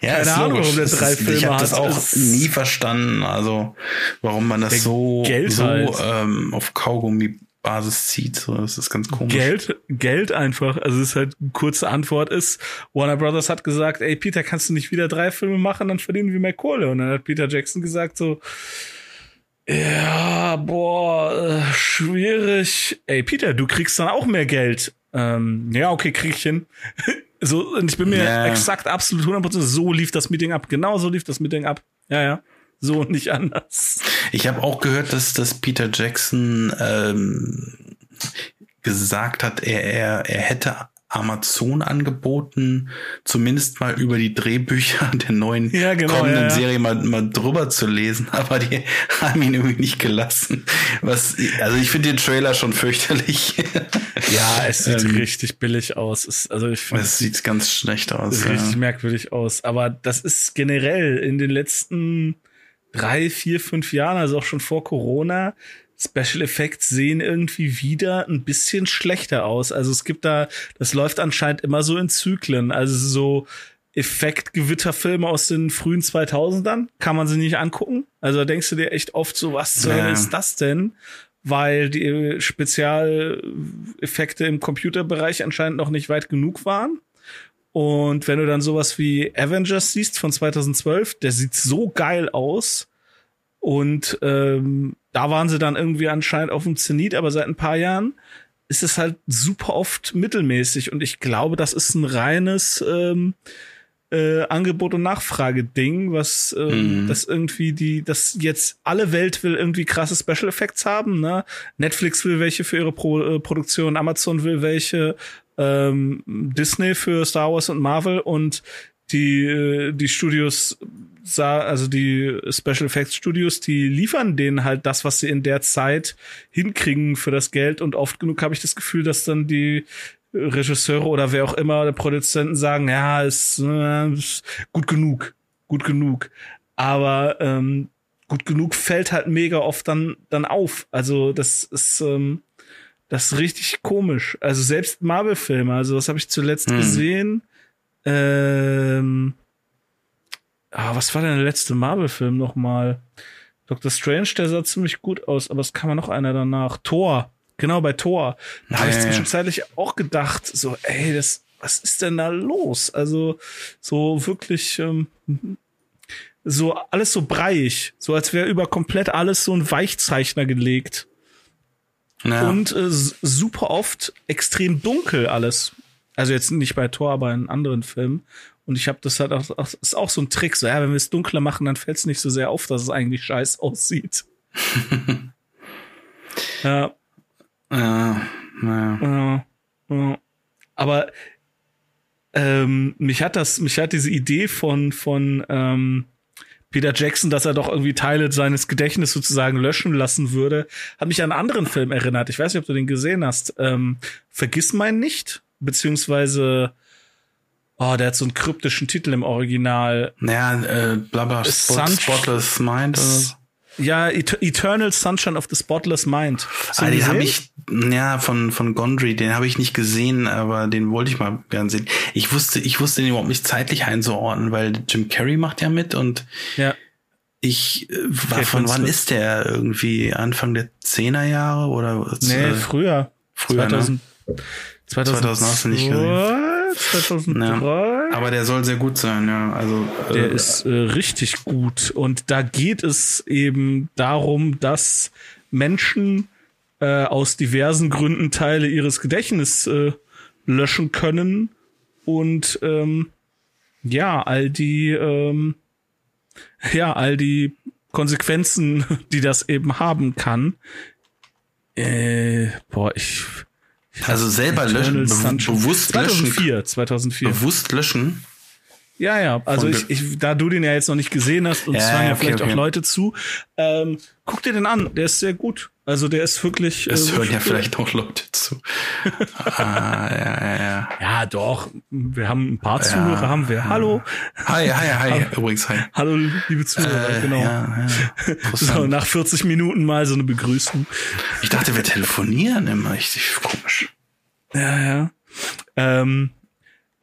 ja, keine Ahnung, warum der drei ist, Filme ich hab hat. Ich habe das auch nie verstanden, also, warum man das so, Geld so halt. ähm, auf Kaugummi Basis zieht. So, das ist ganz komisch. Geld, Geld einfach. Also es ist halt eine kurze Antwort ist, Warner Brothers hat gesagt, ey Peter, kannst du nicht wieder drei Filme machen, dann verdienen wir mehr Kohle. Und dann hat Peter Jackson gesagt so, ja, boah, äh, schwierig. Ey Peter, du kriegst dann auch mehr Geld. Ähm, ja, okay, krieg ich hin. so, und ich bin mir yeah. exakt absolut 100% so lief das Meeting ab. Genau so lief das Meeting ab. Ja, ja so und nicht anders. Ich habe auch gehört, dass, dass Peter Jackson ähm, gesagt hat, er, er, er hätte Amazon angeboten, zumindest mal über die Drehbücher der neuen ja, genau, kommenden ja, ja. Serie mal, mal drüber zu lesen, aber die haben ihn irgendwie nicht gelassen. Was, also ich finde den Trailer schon fürchterlich. Ja, es sieht ähm, richtig billig aus. Es, also ich finde, es sieht ganz schlecht aus. Richtig merkwürdig aus. Aber das ist generell in den letzten drei, vier, fünf Jahren, also auch schon vor Corona, Special Effects sehen irgendwie wieder ein bisschen schlechter aus. Also es gibt da, das läuft anscheinend immer so in Zyklen. Also so Effektgewitterfilme aus den frühen 2000ern kann man sie nicht angucken. Also da denkst du dir echt oft so, was zur Hölle ist das denn? Weil die Spezialeffekte im Computerbereich anscheinend noch nicht weit genug waren. Und wenn du dann sowas wie Avengers siehst von 2012, der sieht so geil aus. Und ähm, da waren sie dann irgendwie anscheinend auf dem Zenit, aber seit ein paar Jahren ist es halt super oft mittelmäßig. Und ich glaube, das ist ein reines ähm, äh, Angebot- und Nachfrage-Ding, was ähm, mhm. das irgendwie die, das jetzt alle Welt will irgendwie krasse Special Effects haben. Ne? Netflix will welche für ihre Pro äh, Produktion, Amazon will welche, ähm, Disney für Star Wars und Marvel und die, äh, die Studios, also die Special Effects Studios, die liefern denen halt das, was sie in der Zeit hinkriegen für das Geld und oft genug habe ich das Gefühl, dass dann die Regisseure oder wer auch immer, der Produzenten sagen, ja, ist, äh, ist gut genug, gut genug. Aber ähm, gut genug fällt halt mega oft dann dann auf. Also das ist ähm, das ist richtig komisch. Also selbst Marvel-Filme, also was habe ich zuletzt hm. gesehen? Ähm, ah, was war denn der letzte Marvel-Film nochmal? Doctor Strange, der sah ziemlich gut aus, aber es kam ja noch einer danach. Thor, genau bei Thor. Da habe ich zwischenzeitlich auch gedacht, so, ey, das, was ist denn da los? Also so wirklich, ähm, so alles so breiig, so als wäre über komplett alles so ein Weichzeichner gelegt. Ja. Und äh, super oft extrem dunkel alles. Also jetzt nicht bei Thor, aber in anderen Filmen. Und ich habe das halt auch, das ist auch so ein Trick, so ja, wenn wir es dunkler machen, dann fällt es nicht so sehr auf, dass es eigentlich scheiß aussieht. ja. Ja, ja. ja. Aber ähm, mich hat das, mich hat diese Idee von von ähm, Peter Jackson, dass er doch irgendwie Teile seines Gedächtnisses sozusagen löschen lassen würde, hat mich an einen anderen Film erinnert. Ich weiß nicht, ob du den gesehen hast. Ähm, Vergiss mein nicht, beziehungsweise Oh, der hat so einen kryptischen Titel im Original. Naja, äh, blabla, Spot, Spotless Mind. Oder? Ja, Eternal Sunshine of the Spotless Mind. Ah, den habe ich, ja, von, von Gondry, den habe ich nicht gesehen, aber den wollte ich mal gern sehen. Ich wusste, ich wusste den überhaupt nicht zeitlich einzuordnen, weil Jim Carrey macht ja mit und ja. ich äh, war okay, von wann ist der irgendwie Anfang der Zehnerjahre oder? Nee, äh, früher. Früher, 2000, ne? 2000, 2000 hast du nicht gesehen. 2003. Ja, aber der soll sehr gut sein, ja. Also der äh, ist äh, richtig gut und da geht es eben darum, dass Menschen äh, aus diversen Gründen Teile ihres Gedächtnisses äh, löschen können und ähm, ja all die ähm, ja all die Konsequenzen, die das eben haben kann. Äh, boah, ich also selber löschen, be bewusst 2004, löschen. 2004. Bewusst löschen. Ja, ja, also ich, ich, da du den ja jetzt noch nicht gesehen hast und es ja, hören ja okay, vielleicht okay. auch Leute zu, ähm, guck dir den an, der ist sehr gut. Also der ist wirklich. Es äh, hören ja vielleicht auch Leute zu. ah, ja, ja, ja. Ja, doch. Wir haben ein paar Zuhörer, ja, haben wir. Hallo. Hi, hi, hi. Übrigens, hi. Hallo, liebe Zuhörer, äh, genau. Ja, ja. So, nach 40 Minuten mal so eine Begrüßung. Ich dachte, wir telefonieren immer. Richtig komisch. Ja, ja. Ähm,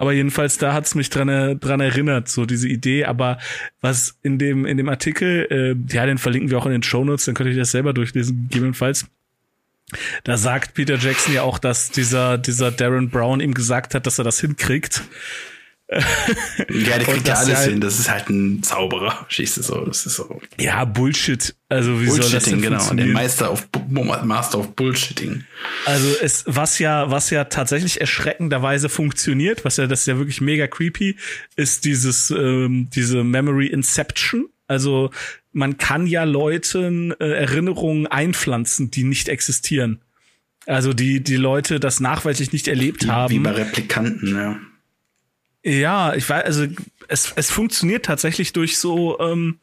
aber jedenfalls, da hat's mich dran, dran erinnert, so diese Idee. Aber was in dem, in dem Artikel, äh, ja, den verlinken wir auch in den Show Notes, dann könnt ihr das selber durchlesen, gegebenenfalls. Da sagt Peter Jackson ja auch, dass dieser, dieser Darren Brown ihm gesagt hat, dass er das hinkriegt. Ja, der kriegt ja alles halt, hin. Das ist halt ein Zauberer. Schießt es so. Das ist so. Ja, Bullshit. Also wie soll das denn genau. Der Meister of Master of Bullshitting. Also es, was ja, was ja tatsächlich erschreckenderweise funktioniert, was ja, das ist ja wirklich mega creepy, ist dieses, ähm, diese Memory Inception. Also man kann ja Leuten äh, Erinnerungen einpflanzen, die nicht existieren. Also die, die Leute das nachweislich nicht erlebt wie, haben. Wie bei Replikanten, ja. Ja, ich weiß, also es, es funktioniert tatsächlich durch so ähm,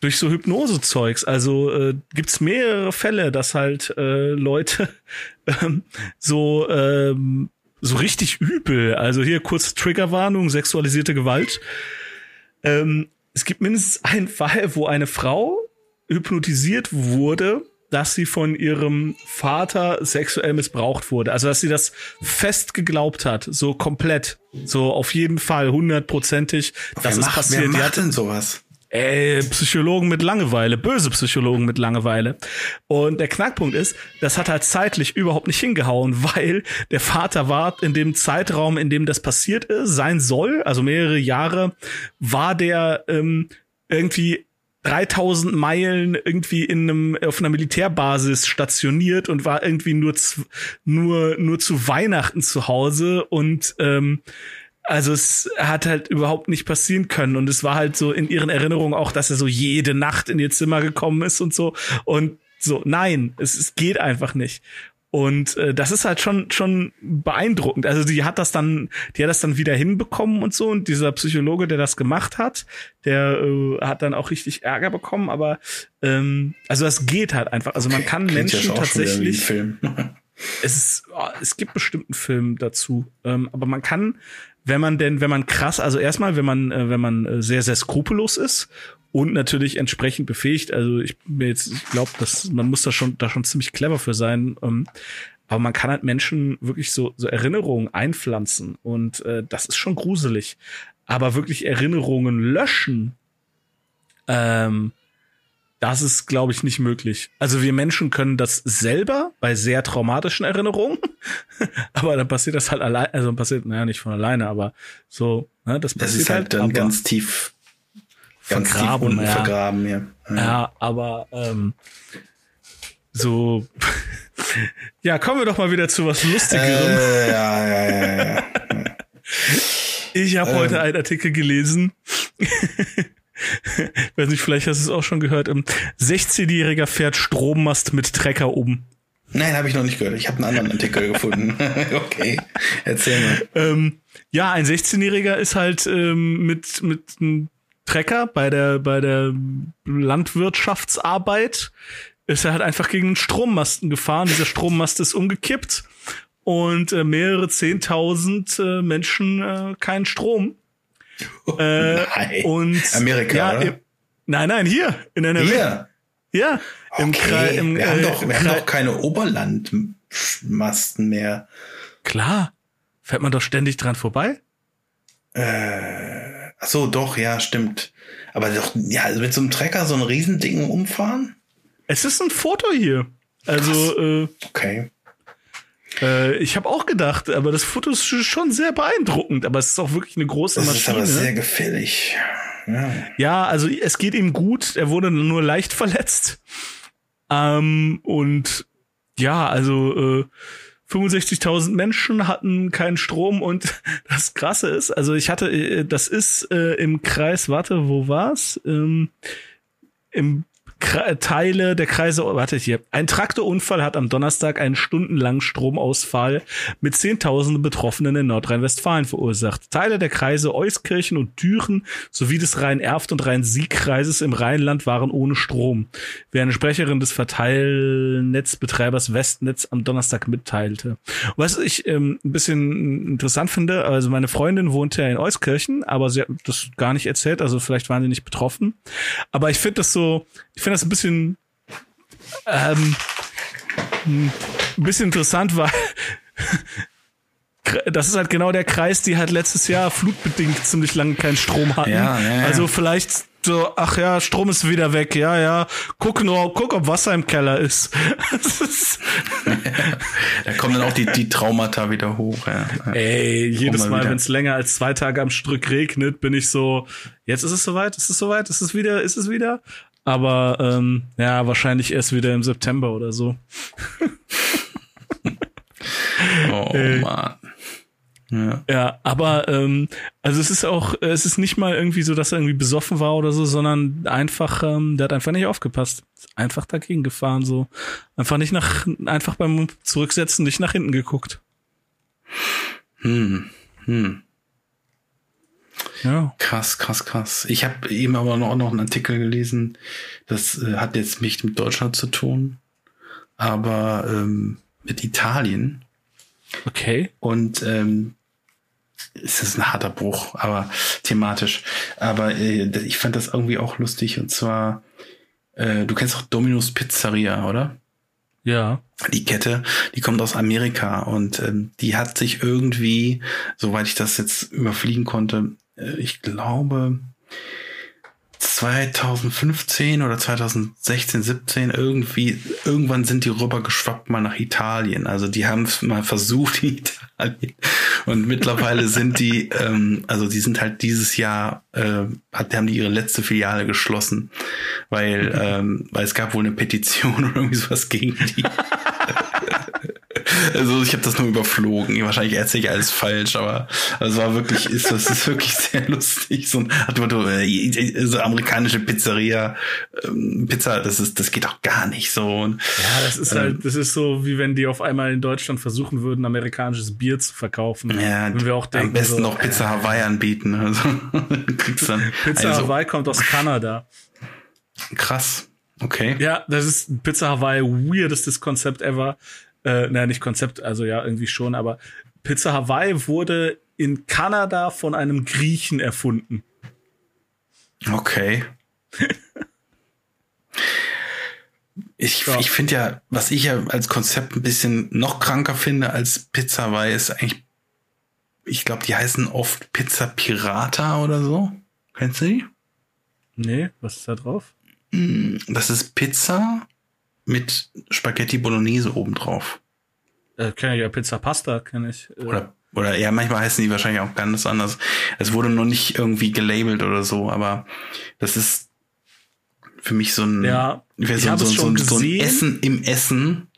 durch so Hypnosezeugs. Also äh, gibt's mehrere Fälle, dass halt äh, Leute ähm, so ähm, so richtig übel. Also hier kurz Triggerwarnung, sexualisierte Gewalt. Ähm, es gibt mindestens einen Fall, wo eine Frau hypnotisiert wurde dass sie von ihrem Vater sexuell missbraucht wurde. Also dass sie das fest geglaubt hat, so komplett, so auf jeden Fall hundertprozentig, dass es passiert. Wer macht denn sowas? Ey, Psychologen mit Langeweile, böse Psychologen mit Langeweile. Und der Knackpunkt ist, das hat halt zeitlich überhaupt nicht hingehauen, weil der Vater war in dem Zeitraum, in dem das passiert ist, sein soll, also mehrere Jahre, war der ähm, irgendwie 3000 Meilen irgendwie in einem auf einer Militärbasis stationiert und war irgendwie nur zu, nur nur zu Weihnachten zu Hause und ähm, also es hat halt überhaupt nicht passieren können und es war halt so in ihren Erinnerungen auch, dass er so jede Nacht in ihr Zimmer gekommen ist und so und so nein, es, es geht einfach nicht. Und äh, das ist halt schon schon beeindruckend. Also die hat das dann, die hat das dann wieder hinbekommen und so. Und dieser Psychologe, der das gemacht hat, der äh, hat dann auch richtig Ärger bekommen. Aber ähm, also das geht halt einfach. Also man kann Klingt Menschen tatsächlich. es ist, oh, es gibt bestimmten Film dazu, ähm, aber man kann, wenn man denn, wenn man krass, also erstmal, wenn man, äh, wenn man äh, sehr sehr skrupellos ist und natürlich entsprechend befähigt. Also ich mir jetzt, ich glaube, dass man muss da schon da schon ziemlich clever für sein. Ähm, aber man kann halt Menschen wirklich so, so Erinnerungen einpflanzen und äh, das ist schon gruselig. Aber wirklich Erinnerungen löschen, ähm, das ist, glaube ich, nicht möglich. Also wir Menschen können das selber bei sehr traumatischen Erinnerungen, aber dann passiert das halt allein, also passiert, naja, nicht von alleine, aber so, ne, das passiert das ist halt, halt dann ganz tief vergraben. Ja. Vergraben, ja. ja. Ja, aber ähm, so. ja, kommen wir doch mal wieder zu was Lustigerem. Äh, ja, ja, ja, ja. Ich habe ähm. heute einen Artikel gelesen. Weiß nicht, vielleicht hast du es auch schon gehört. 16-Jähriger fährt Strommast mit Trecker um. Nein, habe ich noch nicht gehört. Ich habe einen anderen Artikel gefunden. okay, erzähl mal. Ähm, ja, ein 16-Jähriger ist halt ähm, mit mit einem Trecker bei der bei der Landwirtschaftsarbeit ist er halt einfach gegen einen Strommasten gefahren. Dieser Strommast ist umgekippt und äh, mehrere zehntausend äh, Menschen äh, keinen Strom. Äh, nein. Und Amerika, ja, oder? nein, nein, hier in NRW. Hier. Ja, okay. im, Kre im wir, haben, äh, doch, wir haben doch keine Oberlandmasten mehr. Klar. Fährt man doch ständig dran vorbei? Äh, ach so, doch, ja, stimmt. Aber doch, ja, also mit so einem Trecker so ein Riesending umfahren? Es ist ein Foto hier. Also, äh, okay. Äh, ich habe auch gedacht, aber das Foto ist schon sehr beeindruckend, aber es ist auch wirklich eine große das Maschine. Das ist aber sehr gefällig. Ja. ja, also es geht ihm gut. Er wurde nur leicht verletzt. Ähm, und ja, also äh, 65.000 Menschen hatten keinen Strom und das Krasse ist, also ich hatte, äh, das ist äh, im Kreis, warte, wo war's? Ähm, Im Teile der Kreise, oh, warte hier. Ein Traktorunfall hat am Donnerstag einen stundenlangen Stromausfall mit Zehntausenden Betroffenen in Nordrhein-Westfalen verursacht. Teile der Kreise Euskirchen und Düren sowie des Rhein-Erft und Rhein-Sieg-Kreises im Rheinland waren ohne Strom, wie eine Sprecherin des Verteilnetzbetreibers Westnetz am Donnerstag mitteilte. was ich ähm, ein bisschen interessant finde, also meine Freundin wohnt ja in Euskirchen, aber sie hat das gar nicht erzählt, also vielleicht waren sie nicht betroffen. Aber ich finde das so, ich finde das ein bisschen, ähm, ein bisschen interessant, weil das ist halt genau der Kreis, die halt letztes Jahr flutbedingt ziemlich lange keinen Strom hatten. Ja, ja, ja. Also vielleicht so, ach ja, Strom ist wieder weg, ja, ja. Guck nur, guck, ob Wasser im Keller ist. ist da kommen dann auch die, die Traumata wieder hoch. Ja. Ey, jedes Mal, wenn es länger als zwei Tage am Stück regnet, bin ich so, jetzt ist es soweit, ist es soweit, ist es wieder, ist es wieder? Aber ähm, ja, wahrscheinlich erst wieder im September oder so. oh äh, Mann. Ja. ja, aber ähm, also es ist auch, es ist nicht mal irgendwie so, dass er irgendwie besoffen war oder so, sondern einfach, ähm, der hat einfach nicht aufgepasst. Einfach dagegen gefahren, so. Einfach nicht nach, einfach beim Zurücksetzen nicht nach hinten geguckt. Hm. Hm. Ja. Krass, krass, krass. Ich habe eben aber noch, noch einen Artikel gelesen, das äh, hat jetzt nicht mit Deutschland zu tun, aber ähm, mit Italien. Okay. Und ähm, es ist ein harter Bruch, aber thematisch. Aber äh, ich fand das irgendwie auch lustig. Und zwar, äh, du kennst auch Domino's Pizzeria, oder? Ja. Die Kette, die kommt aus Amerika und ähm, die hat sich irgendwie, soweit ich das jetzt überfliegen konnte, ich glaube 2015 oder 2016, 17 irgendwie, irgendwann sind die rüber geschwappt mal nach Italien. Also die haben es mal versucht in Italien. Und mittlerweile sind die, ähm, also die sind halt dieses Jahr, äh, hat, haben die ihre letzte Filiale geschlossen, weil, ähm, weil es gab wohl eine Petition oder irgendwie sowas gegen die. Also ich habe das nur überflogen. Wahrscheinlich erzähle ich alles falsch, aber es war wirklich, ist das ist wirklich sehr lustig. So ein äh, so amerikanische Pizzeria, ähm, Pizza, das ist, das geht doch gar nicht so. Und, ja, das ist halt, das ist so, wie wenn die auf einmal in Deutschland versuchen würden, amerikanisches Bier zu verkaufen. Ja, wenn wir auch denken, am besten so, noch Pizza äh, Hawaii anbieten. Also, kriegst dann Pizza also, Hawaii kommt aus Kanada. Krass. Okay. Ja, das ist Pizza Hawaii weirdestes Konzept ever. Äh, naja, nicht Konzept, also ja, irgendwie schon, aber Pizza Hawaii wurde in Kanada von einem Griechen erfunden. Okay. ich ja. ich finde ja, was ich ja als Konzept ein bisschen noch kranker finde als Pizza Hawaii, ist eigentlich, ich glaube, die heißen oft Pizza Pirata oder so. Kennst du die? Nee, was ist da drauf? Mm, das ist Pizza mit Spaghetti Bolognese obendrauf. Äh, kenne ich ja Pizza Pasta, kenne ich. Äh. Oder, oder ja, manchmal heißen die wahrscheinlich auch ganz anders. Es wurde noch nicht irgendwie gelabelt oder so, aber Das ist für mich so ein, ja, so, so, so, so, ein Essen im Essen,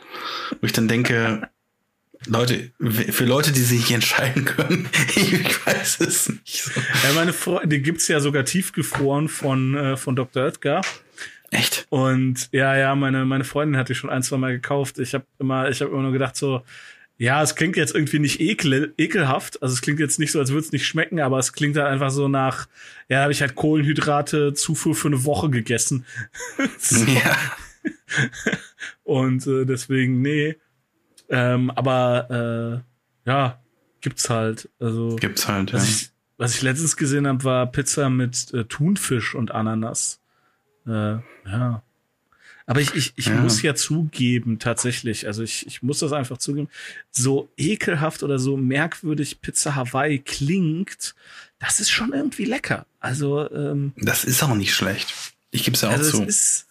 wo ich dann denke, Leute, für Leute, die sich nicht entscheiden können, ich weiß es nicht so. Ja, meine Freunde, die gibt's ja sogar tiefgefroren von, äh, von Dr. Oetker. Echt? Und ja, ja, meine, meine Freundin hat die schon ein, zwei Mal gekauft. Ich habe immer, ich habe immer nur gedacht so, ja, es klingt jetzt irgendwie nicht ekel, ekelhaft. Also es klingt jetzt nicht so, als würde es nicht schmecken, aber es klingt halt einfach so nach, ja, habe ich halt Kohlenhydrate Zufuhr für eine Woche gegessen. so. Ja. Und äh, deswegen, nee. Ähm, aber äh, ja, gibt's halt. Also gibt's halt, was ja. Ich, was ich letztens gesehen habe, war Pizza mit äh, Thunfisch und Ananas. Äh, ja. Aber ich, ich, ich ja. muss ja zugeben, tatsächlich, also ich, ich muss das einfach zugeben, so ekelhaft oder so merkwürdig Pizza Hawaii klingt, das ist schon irgendwie lecker. Also ähm, das ist auch nicht schlecht. Ich gebe es ja auch also zu. Es ist,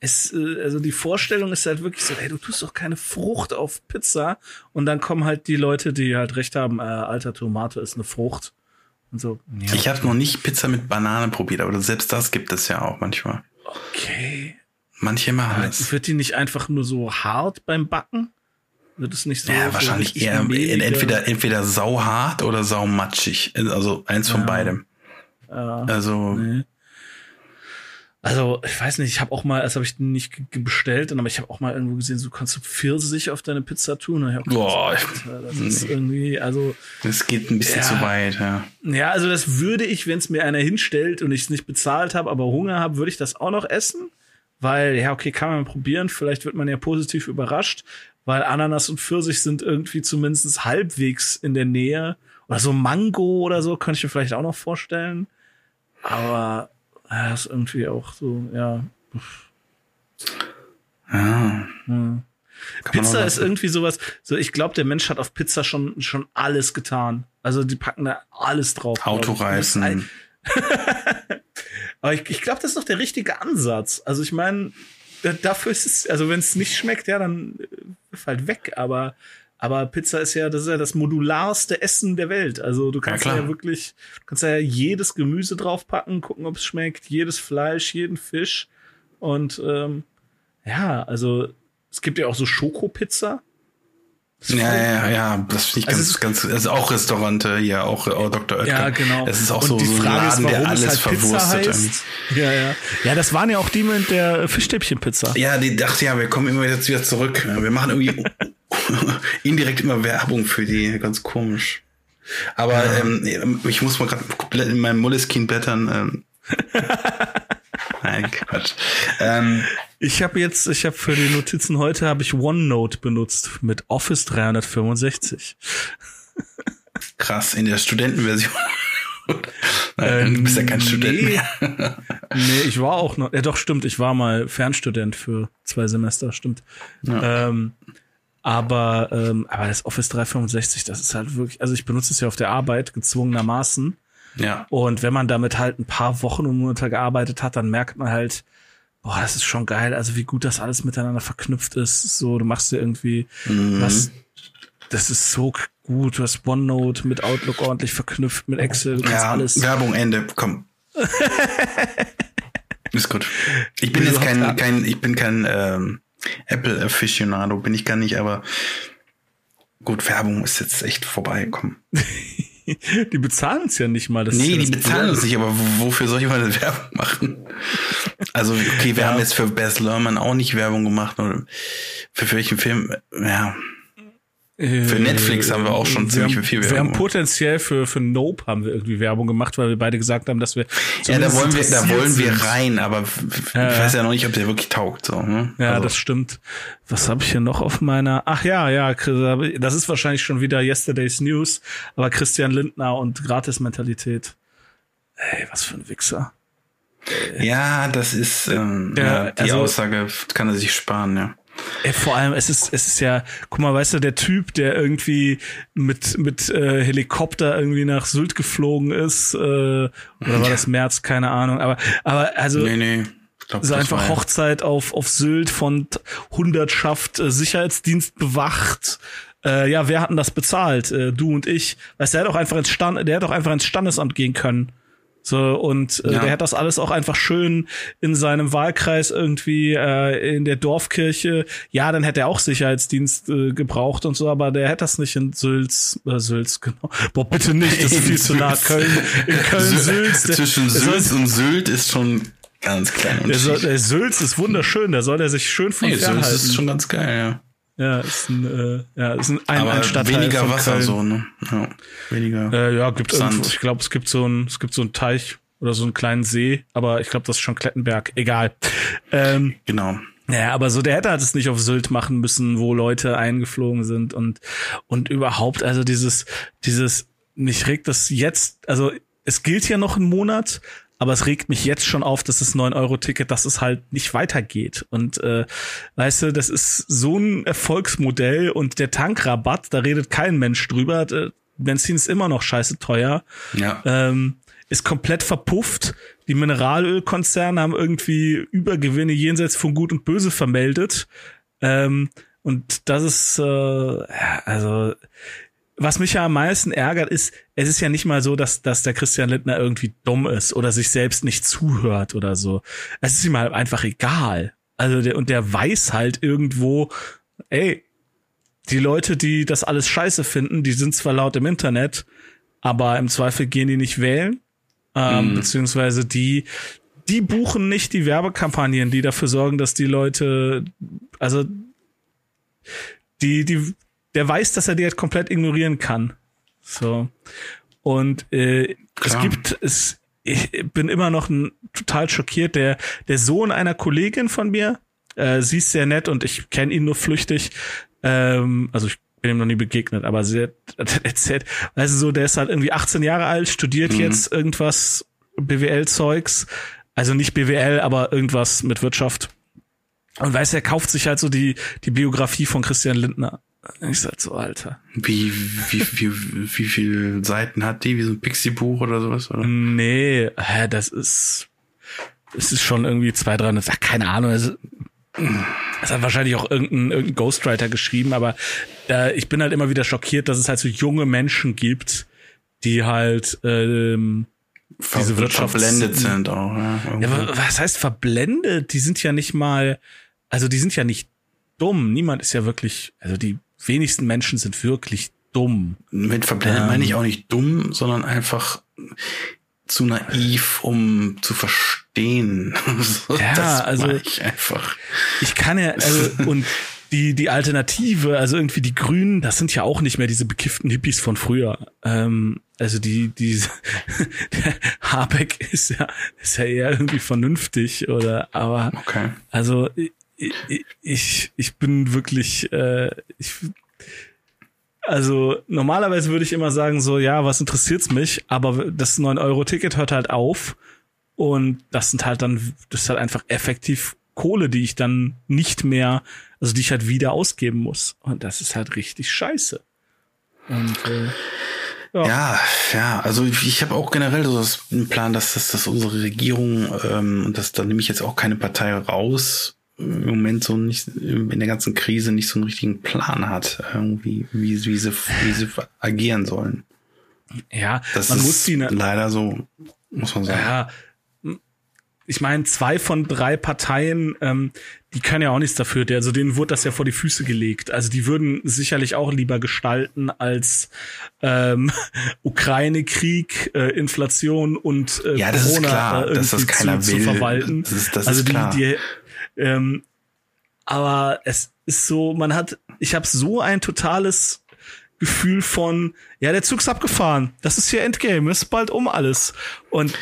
es, äh, also die Vorstellung ist halt wirklich so, ey, du tust doch keine Frucht auf Pizza und dann kommen halt die Leute, die halt recht haben, äh, alter Tomate ist eine Frucht und so. Ja. Ich habe noch nicht Pizza mit Banane probiert, aber selbst das gibt es ja auch manchmal. Okay. Manche machen es. Wird die nicht einfach nur so hart beim Backen? Wird es nicht so? Ja, wahrscheinlich so eher mehlige? entweder entweder sauhart oder saumatschig. Also eins ja. von beidem. Ja. Also nee. Also, ich weiß nicht, ich habe auch mal, das habe ich nicht bestellt, aber ich habe auch mal irgendwo gesehen, so kannst du Pfirsich auf deine Pizza tun. Ich Boah, gesagt, das ist irgendwie, also. Das geht ein bisschen ja, zu weit, ja. Ja, also das würde ich, wenn es mir einer hinstellt und ich es nicht bezahlt habe, aber Hunger habe, würde ich das auch noch essen. Weil, ja, okay, kann man probieren, vielleicht wird man ja positiv überrascht, weil Ananas und Pfirsich sind irgendwie zumindest halbwegs in der Nähe. Oder so Mango oder so, könnte ich mir vielleicht auch noch vorstellen. Aber ja, ist irgendwie auch so, ja. Ja. ja. Pizza ist irgendwie sowas, so ich glaube, der Mensch hat auf Pizza schon schon alles getan. Also die packen da alles drauf. Autoreifen. Aber ich, ich glaube, das ist doch der richtige Ansatz. Also ich meine, dafür ist es, also wenn es nicht schmeckt, ja, dann ist halt weg. Aber aber Pizza ist ja, das ist ja das modularste Essen der Welt. Also du kannst ja, ja wirklich, du kannst ja jedes Gemüse draufpacken, gucken, ob es schmeckt, jedes Fleisch, jeden Fisch. Und ähm, ja, also es gibt ja auch so Schokopizza. Ja, ja, ja, das finde ich also ganz, ganz, das ist auch Restaurante, ja, auch, auch Dr. Oetker. Ja, genau. Das ist auch und so, so ein Laden, ist, der alles halt verwurstet. Ja, ja. Ja, das waren ja auch die mit der Fischstäbchenpizza. Ja, die dachte ja, wir kommen immer jetzt wieder zurück. Wir machen irgendwie indirekt immer Werbung für die, ganz komisch. Aber ja. ähm, ich muss mal gerade komplett in meinem Moleskine blättern. Ähm. Nein, Quatsch. Ähm, ich habe jetzt, ich habe für die Notizen heute habe ich OneNote benutzt mit Office 365. Krass, in der Studentenversion. Nein, du bist ja kein Student nee. mehr. nee, ich war auch noch, ja doch, stimmt, ich war mal Fernstudent für zwei Semester, stimmt. Ja. Ähm, aber, ähm, aber das Office 365, das ist halt wirklich, also ich benutze es ja auf der Arbeit gezwungenermaßen. Ja. Und wenn man damit halt ein paar Wochen und Monate gearbeitet hat, dann merkt man halt, boah, das ist schon geil, also wie gut das alles miteinander verknüpft ist. So, du machst dir irgendwie mhm. was, das ist so gut, du hast OneNote mit Outlook ordentlich verknüpft, mit Excel, du ja, alles. Werbung Ende, komm. ist gut. Ich bin jetzt kein, kein, ich bin kein, ähm, Apple Aficionado bin ich gar nicht, aber gut, Werbung ist jetzt echt vorbei. Komm. die bezahlen es ja nicht mal. Das nee, die bezahlen es nicht, aber wofür soll ich mal eine Werbung machen? Also, okay, wir ja. haben jetzt für Bess Lerman auch nicht Werbung gemacht. Oder für welchen Film? Ja, für äh, Netflix haben wir auch schon ziemlich haben, viel Werbung. Wir haben potenziell für, für Nope haben wir irgendwie Werbung gemacht, weil wir beide gesagt haben, dass wir. Ja, da wollen wir, da wollen wir rein, aber ich ja, weiß ja noch nicht, ob der wirklich taugt, so, ne? Ja, also. das stimmt. Was habe ich hier noch auf meiner? Ach ja, ja, das ist wahrscheinlich schon wieder Yesterday's News, aber Christian Lindner und Gratis-Mentalität. Ey, was für ein Wichser. Ja, das ist ähm, ja, ja die also, Aussage kann er sich sparen, ja. Ey, vor allem, es ist, es ist ja, guck mal, weißt du, der Typ, der irgendwie mit, mit äh, Helikopter irgendwie nach Sylt geflogen ist, äh, oder war das März, keine Ahnung, aber, aber also. Nee, nee. Glaub, so einfach Hochzeit auf, auf Sylt von Hundertschaft äh, Sicherheitsdienst bewacht. Äh, ja, wer hat denn das bezahlt? Äh, du und ich. Weißt du, der hat doch einfach ins Stand, der hat doch einfach ins Standesamt gehen können So, und äh, ja. der hat das alles auch einfach schön in seinem Wahlkreis irgendwie äh, in der Dorfkirche. Ja, dann hätte er auch Sicherheitsdienst äh, gebraucht und so, aber der hätte das nicht in Sülz, äh, Sülz, genau. Boah, bitte nicht, das ist viel zu nah. Köln, in Köln-Sülz. Zwischen Sülz und Sylt ist schon ganz klein. Der, soll, der Sülz ist wunderschön, da soll er sich schön von nee, fernhalten. Sülz ist schon ganz geil, ja. Ja, ist ein, äh, ja, ist ein, ein, Aber ein Stadtteil weniger von Wasser Köln. so, ne? Ja, weniger. Äh, ja, gibt irgendwo, ich glaube, es gibt so ein, es gibt so einen Teich oder so einen kleinen See, aber ich glaube, das ist schon Klettenberg. Egal. Ähm, genau. Naja, aber so, der hätte halt es nicht auf Sylt machen müssen, wo Leute eingeflogen sind und, und überhaupt, also dieses, dieses, mich regt das jetzt, also es gilt ja noch einen Monat, aber es regt mich jetzt schon auf, dass das 9-Euro-Ticket, dass es halt nicht weitergeht. Und äh, weißt du, das ist so ein Erfolgsmodell und der Tankrabatt, da redet kein Mensch drüber. Benzin ist immer noch scheiße teuer. Ja. Ähm, ist komplett verpufft. Die Mineralölkonzerne haben irgendwie Übergewinne jenseits von Gut und Böse vermeldet. Ähm, und das ist, äh, also was mich ja am meisten ärgert, ist, es ist ja nicht mal so, dass, dass der Christian Lindner irgendwie dumm ist oder sich selbst nicht zuhört oder so. Es ist ihm halt einfach egal. Also der, und der weiß halt irgendwo, ey, die Leute, die das alles scheiße finden, die sind zwar laut im Internet, aber im Zweifel gehen die nicht wählen. Ähm, mhm. Beziehungsweise die, die buchen nicht die Werbekampagnen, die dafür sorgen, dass die Leute, also die, die, der weiß, dass er die halt komplett ignorieren kann. So. Und äh, es gibt, es, ich bin immer noch ein, total schockiert. Der, der Sohn einer Kollegin von mir, äh, sie ist sehr nett und ich kenne ihn nur flüchtig. Ähm, also ich bin ihm noch nie begegnet, aber sie hat, hat erzählt, also so, der ist halt irgendwie 18 Jahre alt, studiert mhm. jetzt irgendwas BWL-Zeugs, also nicht BWL, aber irgendwas mit Wirtschaft. Und weiß, er kauft sich halt so die, die Biografie von Christian Lindner. Ich sag so, Alter. Wie, wie, wie, wie viele Seiten hat die? Wie so ein Pixie-Buch oder sowas, oder? Nee, hä, das ist, es ist schon irgendwie zwei, drei, ach, keine Ahnung, also, das hat wahrscheinlich auch irgendein, irgendein Ghostwriter geschrieben, aber äh, ich bin halt immer wieder schockiert, dass es halt so junge Menschen gibt, die halt ähm, diese Wirtschaft verblendet sind auch. Ja, ja, was heißt verblendet? Die sind ja nicht mal, also die sind ja nicht dumm. Niemand ist ja wirklich, also die wenigsten Menschen sind wirklich dumm. Mit verblendet ähm, meine ich auch nicht dumm, sondern einfach zu naiv, um zu verstehen. ja, das also ich einfach. Ich kann ja, also und die die Alternative, also irgendwie die Grünen, das sind ja auch nicht mehr diese bekifften Hippies von früher. Ähm, also die die der Habeck ist ja ist ja eher irgendwie vernünftig oder aber okay. also ich, ich, bin wirklich, äh, ich, also normalerweise würde ich immer sagen, so, ja, was interessiert's mich, aber das 9-Euro-Ticket hört halt auf und das sind halt dann, das ist halt einfach effektiv Kohle, die ich dann nicht mehr, also die ich halt wieder ausgeben muss. Und das ist halt richtig scheiße. Und äh, ja. ja, ja, also ich, habe auch generell so das, einen Plan, dass, dass, dass unsere Regierung, ähm, und das, da nehme ich jetzt auch keine Partei raus, im Moment so nicht in der ganzen Krise nicht so einen richtigen Plan hat, irgendwie, wie, wie, sie, wie sie agieren sollen. Ja, das man ist muss die ne leider so, muss man sagen. Ja, ich meine, zwei von drei Parteien, ähm, die können ja auch nichts dafür. Also denen wurde das ja vor die Füße gelegt. Also die würden sicherlich auch lieber gestalten als ähm, Ukraine-Krieg, äh, Inflation und äh, ja, das Corona ist klar, äh, dass das keiner zu, will. zu verwalten. Das ist, das also ist klar. Die, die, ähm, aber es ist so, man hat, ich habe so ein totales Gefühl von, ja, der Zug ist abgefahren. Das ist hier Endgame, ist bald um alles. Und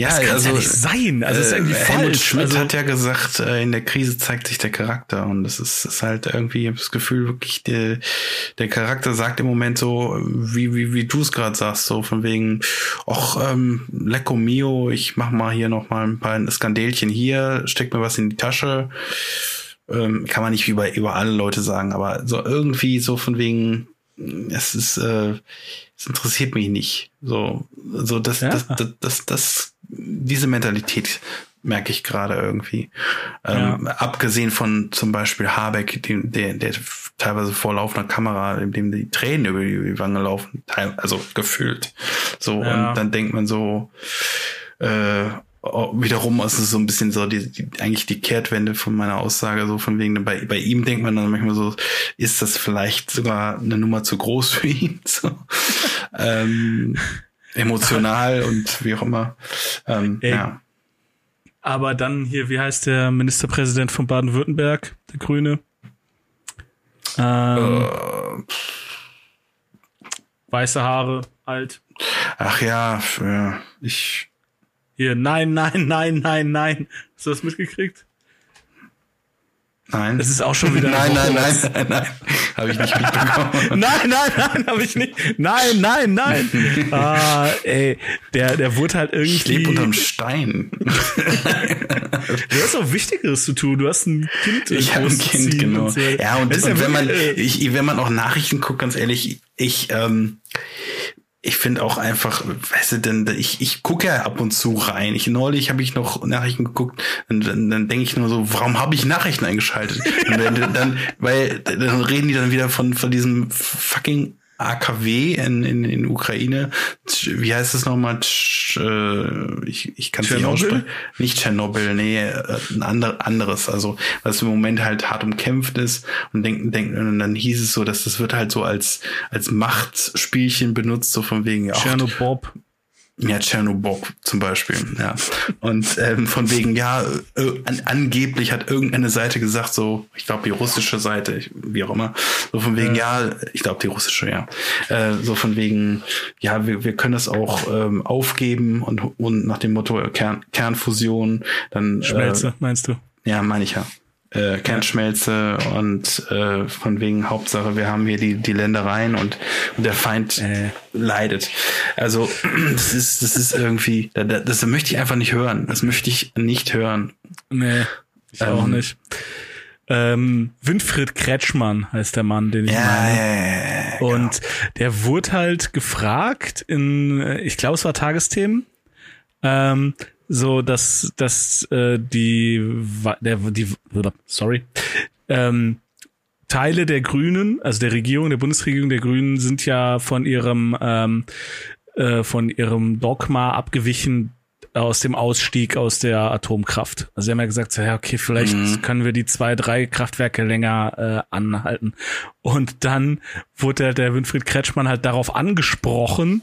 ja, das kann also, ja nicht sein. Also äh, ist irgendwie Helmut falsch. Schmidt also, hat ja gesagt, äh, in der Krise zeigt sich der Charakter und das ist, ist halt irgendwie, ich habe das Gefühl, wirklich der, der Charakter sagt im Moment so, wie wie wie du es gerade sagst, so von wegen, ach ähm, Lecco mio, ich mach mal hier noch mal ein paar Skandelchen hier, steck mir was in die Tasche. Ähm, kann man nicht über über alle Leute sagen, aber so irgendwie so von wegen, es ist äh, es interessiert mich nicht. So, so das, ja. das, das, das, das, diese Mentalität merke ich gerade irgendwie. Ähm, ja. Abgesehen von zum Beispiel Habeck, dem, der, der teilweise vor laufender Kamera, dem die Tränen über die Wange laufen, also gefühlt. So, ja. und dann denkt man so, äh, wiederum ist es so ein bisschen so die, die eigentlich die Kehrtwende von meiner Aussage so von wegen bei bei ihm denkt man dann manchmal so ist das vielleicht sogar eine Nummer zu groß für ihn so. ähm, emotional und wie auch immer. Ähm, Ey, ja. Aber dann hier wie heißt der Ministerpräsident von Baden-Württemberg der Grüne? Ähm, äh, weiße Haare alt. Ach ja, ja ich hier, nein, nein, nein, nein, nein. Hast du das mitgekriegt? Nein. Es ist auch schon wieder. nein, nein, nein, nein, nein, Habe ich nicht mitbekommen. nein, nein, nein, habe ich nicht. Nein, nein, nein. ah, ey, der, der wurde halt irgendwie. Ich lebe unterm Stein. du hast auch Wichtigeres zu tun. Du hast ein Kind. Ich habe ein Kind, genau. Und so. Ja, und, und ja wenn man, ich, wenn man auch Nachrichten guckt, ganz ehrlich, ich, ähm, ich finde auch einfach, weißt du, denn ich, ich gucke ja ab und zu rein. Ich neulich habe ich noch Nachrichten geguckt, und dann, dann denke ich nur so, warum habe ich Nachrichten eingeschaltet? Und dann, dann, weil dann reden die dann wieder von von diesem fucking AKW in, in, in Ukraine. Wie heißt es nochmal? Äh, ich, ich kann es nicht aussprechen. Nicht Tschernobyl, nee, äh, ein anderes. Also, was im Moment halt hart umkämpft ist und denken, denken, und dann hieß es so, dass das wird halt so als, als Machtspielchen benutzt, so von wegen, Tschernobyl. Ja, Tschernobyl zum Beispiel, ja. Und ähm, von wegen, ja, äh, an, angeblich hat irgendeine Seite gesagt, so, ich glaube die russische Seite, ich, wie auch immer, so von wegen, ja, ja ich glaube die russische, ja. Äh, so von wegen, ja, wir, wir können das auch ähm, aufgeben und, und nach dem Motto Kern, Kernfusion, dann. Schmelze, äh, meinst du? Ja, meine ich ja äh, Kernschmelze und äh, von wegen Hauptsache, wir haben hier die, die Ländereien und, und der Feind äh. leidet. Also das ist, das ist irgendwie, das, das möchte ich einfach nicht hören. Das möchte ich nicht hören. Nee, ich ähm, auch nicht. Ähm, Winfried Kretschmann heißt der Mann, den ich ja, meine. Ja, ja, ja, und genau. der wurde halt gefragt in, äh, ich glaube, es war Tagesthemen, ähm, so dass dass äh, die der die sorry ähm, Teile der Grünen, also der Regierung, der Bundesregierung der Grünen sind ja von ihrem ähm, äh, von ihrem Dogma abgewichen aus dem Ausstieg aus der Atomkraft. Also sie haben ja gesagt, so, ja, okay, vielleicht mhm. können wir die zwei, drei Kraftwerke länger äh, anhalten. Und dann wurde der, der Winfried Kretschmann halt darauf angesprochen,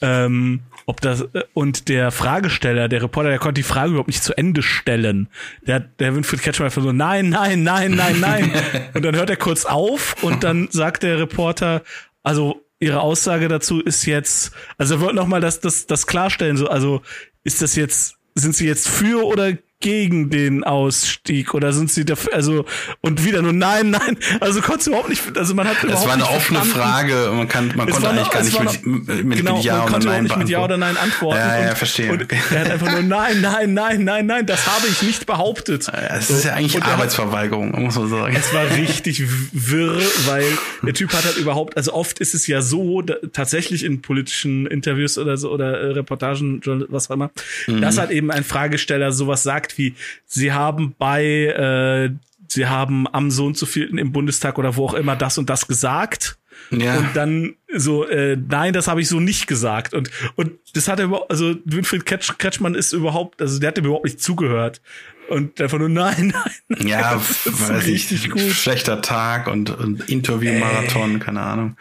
ähm, ob das äh, und der Fragesteller, der Reporter, der konnte die Frage überhaupt nicht zu Ende stellen. Der, der Winfried Kretschmann einfach so nein, nein, nein, nein, nein. und dann hört er kurz auf und dann sagt der Reporter, also ihre Aussage dazu ist jetzt, also er wollte noch mal das, das, das klarstellen, so, also ist das jetzt, sind sie jetzt für oder gegen den Ausstieg oder sind sie dafür, also und wieder nur nein, nein, also konntest du überhaupt nicht, also man hat überhaupt Es war eine offene verstanden. Frage, man kann, man es konnte eigentlich gar nicht mit, mit, genau, mit Ja konnte oder Nein nicht mit Ja oder Nein antworten. Ja, ja, und, verstehe. Und er hat einfach nur nein, nein, nein, nein, nein, das habe ich nicht behauptet. Es ist ja eigentlich Arbeitsverweigerung, hat, muss man sagen. Es war richtig wirr, weil der Typ hat halt überhaupt, also oft ist es ja so, da, tatsächlich in politischen Interviews oder so oder äh, Reportagen, was auch immer, mhm. dass halt eben ein Fragesteller sowas sagt wie, sie haben bei, äh, sie haben am so und so vielten im Bundestag oder wo auch immer das und das gesagt. Ja. Und dann so, äh, nein, das habe ich so nicht gesagt. Und, und das hat er überhaupt, also Winfried Kretsch, Kretschmann ist überhaupt, also der hat dem überhaupt nicht zugehört. Und einfach nur nein, nein. nein ja, das ist richtig gut. Schlechter Tag und, und Interviewmarathon, keine Ahnung.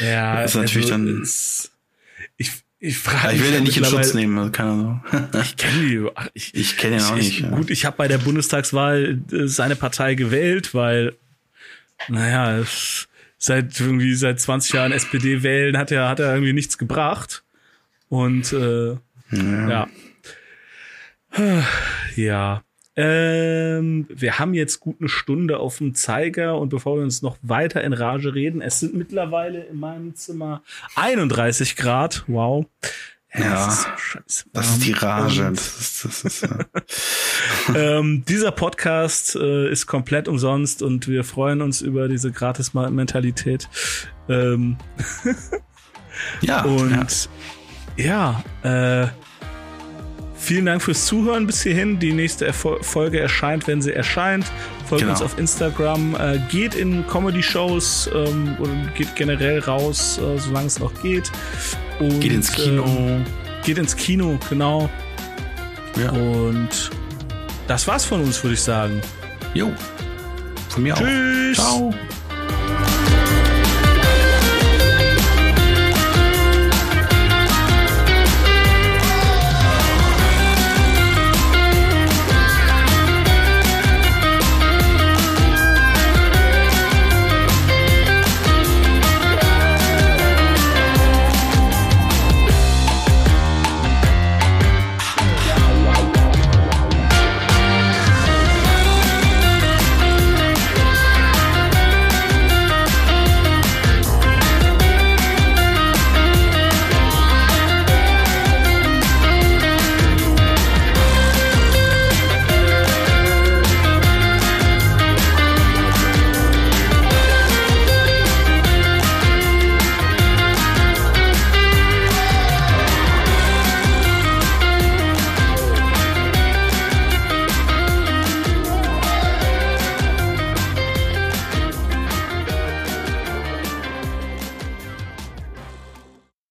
Ja, das ist natürlich also dann. ich, ich frage Ich will den nicht in Schutz nehmen, also keine Ahnung. ich kenne die. Ich, ich kenne ihn auch ich, nicht. Ja. Gut, ich habe bei der Bundestagswahl äh, seine Partei gewählt, weil, naja, seit irgendwie seit 20 Jahren SPD wählen hat er hat er irgendwie nichts gebracht. Und äh, ja. Ja. ja. Ähm, wir haben jetzt gut eine Stunde auf dem Zeiger und bevor wir uns noch weiter in Rage reden, es sind mittlerweile in meinem Zimmer 31 Grad. Wow. Ja, ja das, ist so das ist die Rage. Das ist, das ist, ja. ähm, dieser Podcast äh, ist komplett umsonst und wir freuen uns über diese Gratis-Mentalität. Ähm ja. Und ja, ja äh, Vielen Dank fürs Zuhören bis hierhin. Die nächste Folge erscheint, wenn sie erscheint. Folgt genau. uns auf Instagram. Äh, geht in Comedy-Shows ähm, und geht generell raus, äh, solange es noch geht. Und, geht ins Kino. Äh, geht ins Kino, genau. Ja. Und das war's von uns, würde ich sagen. Jo. Von mir Tschüss. auch. Ciao.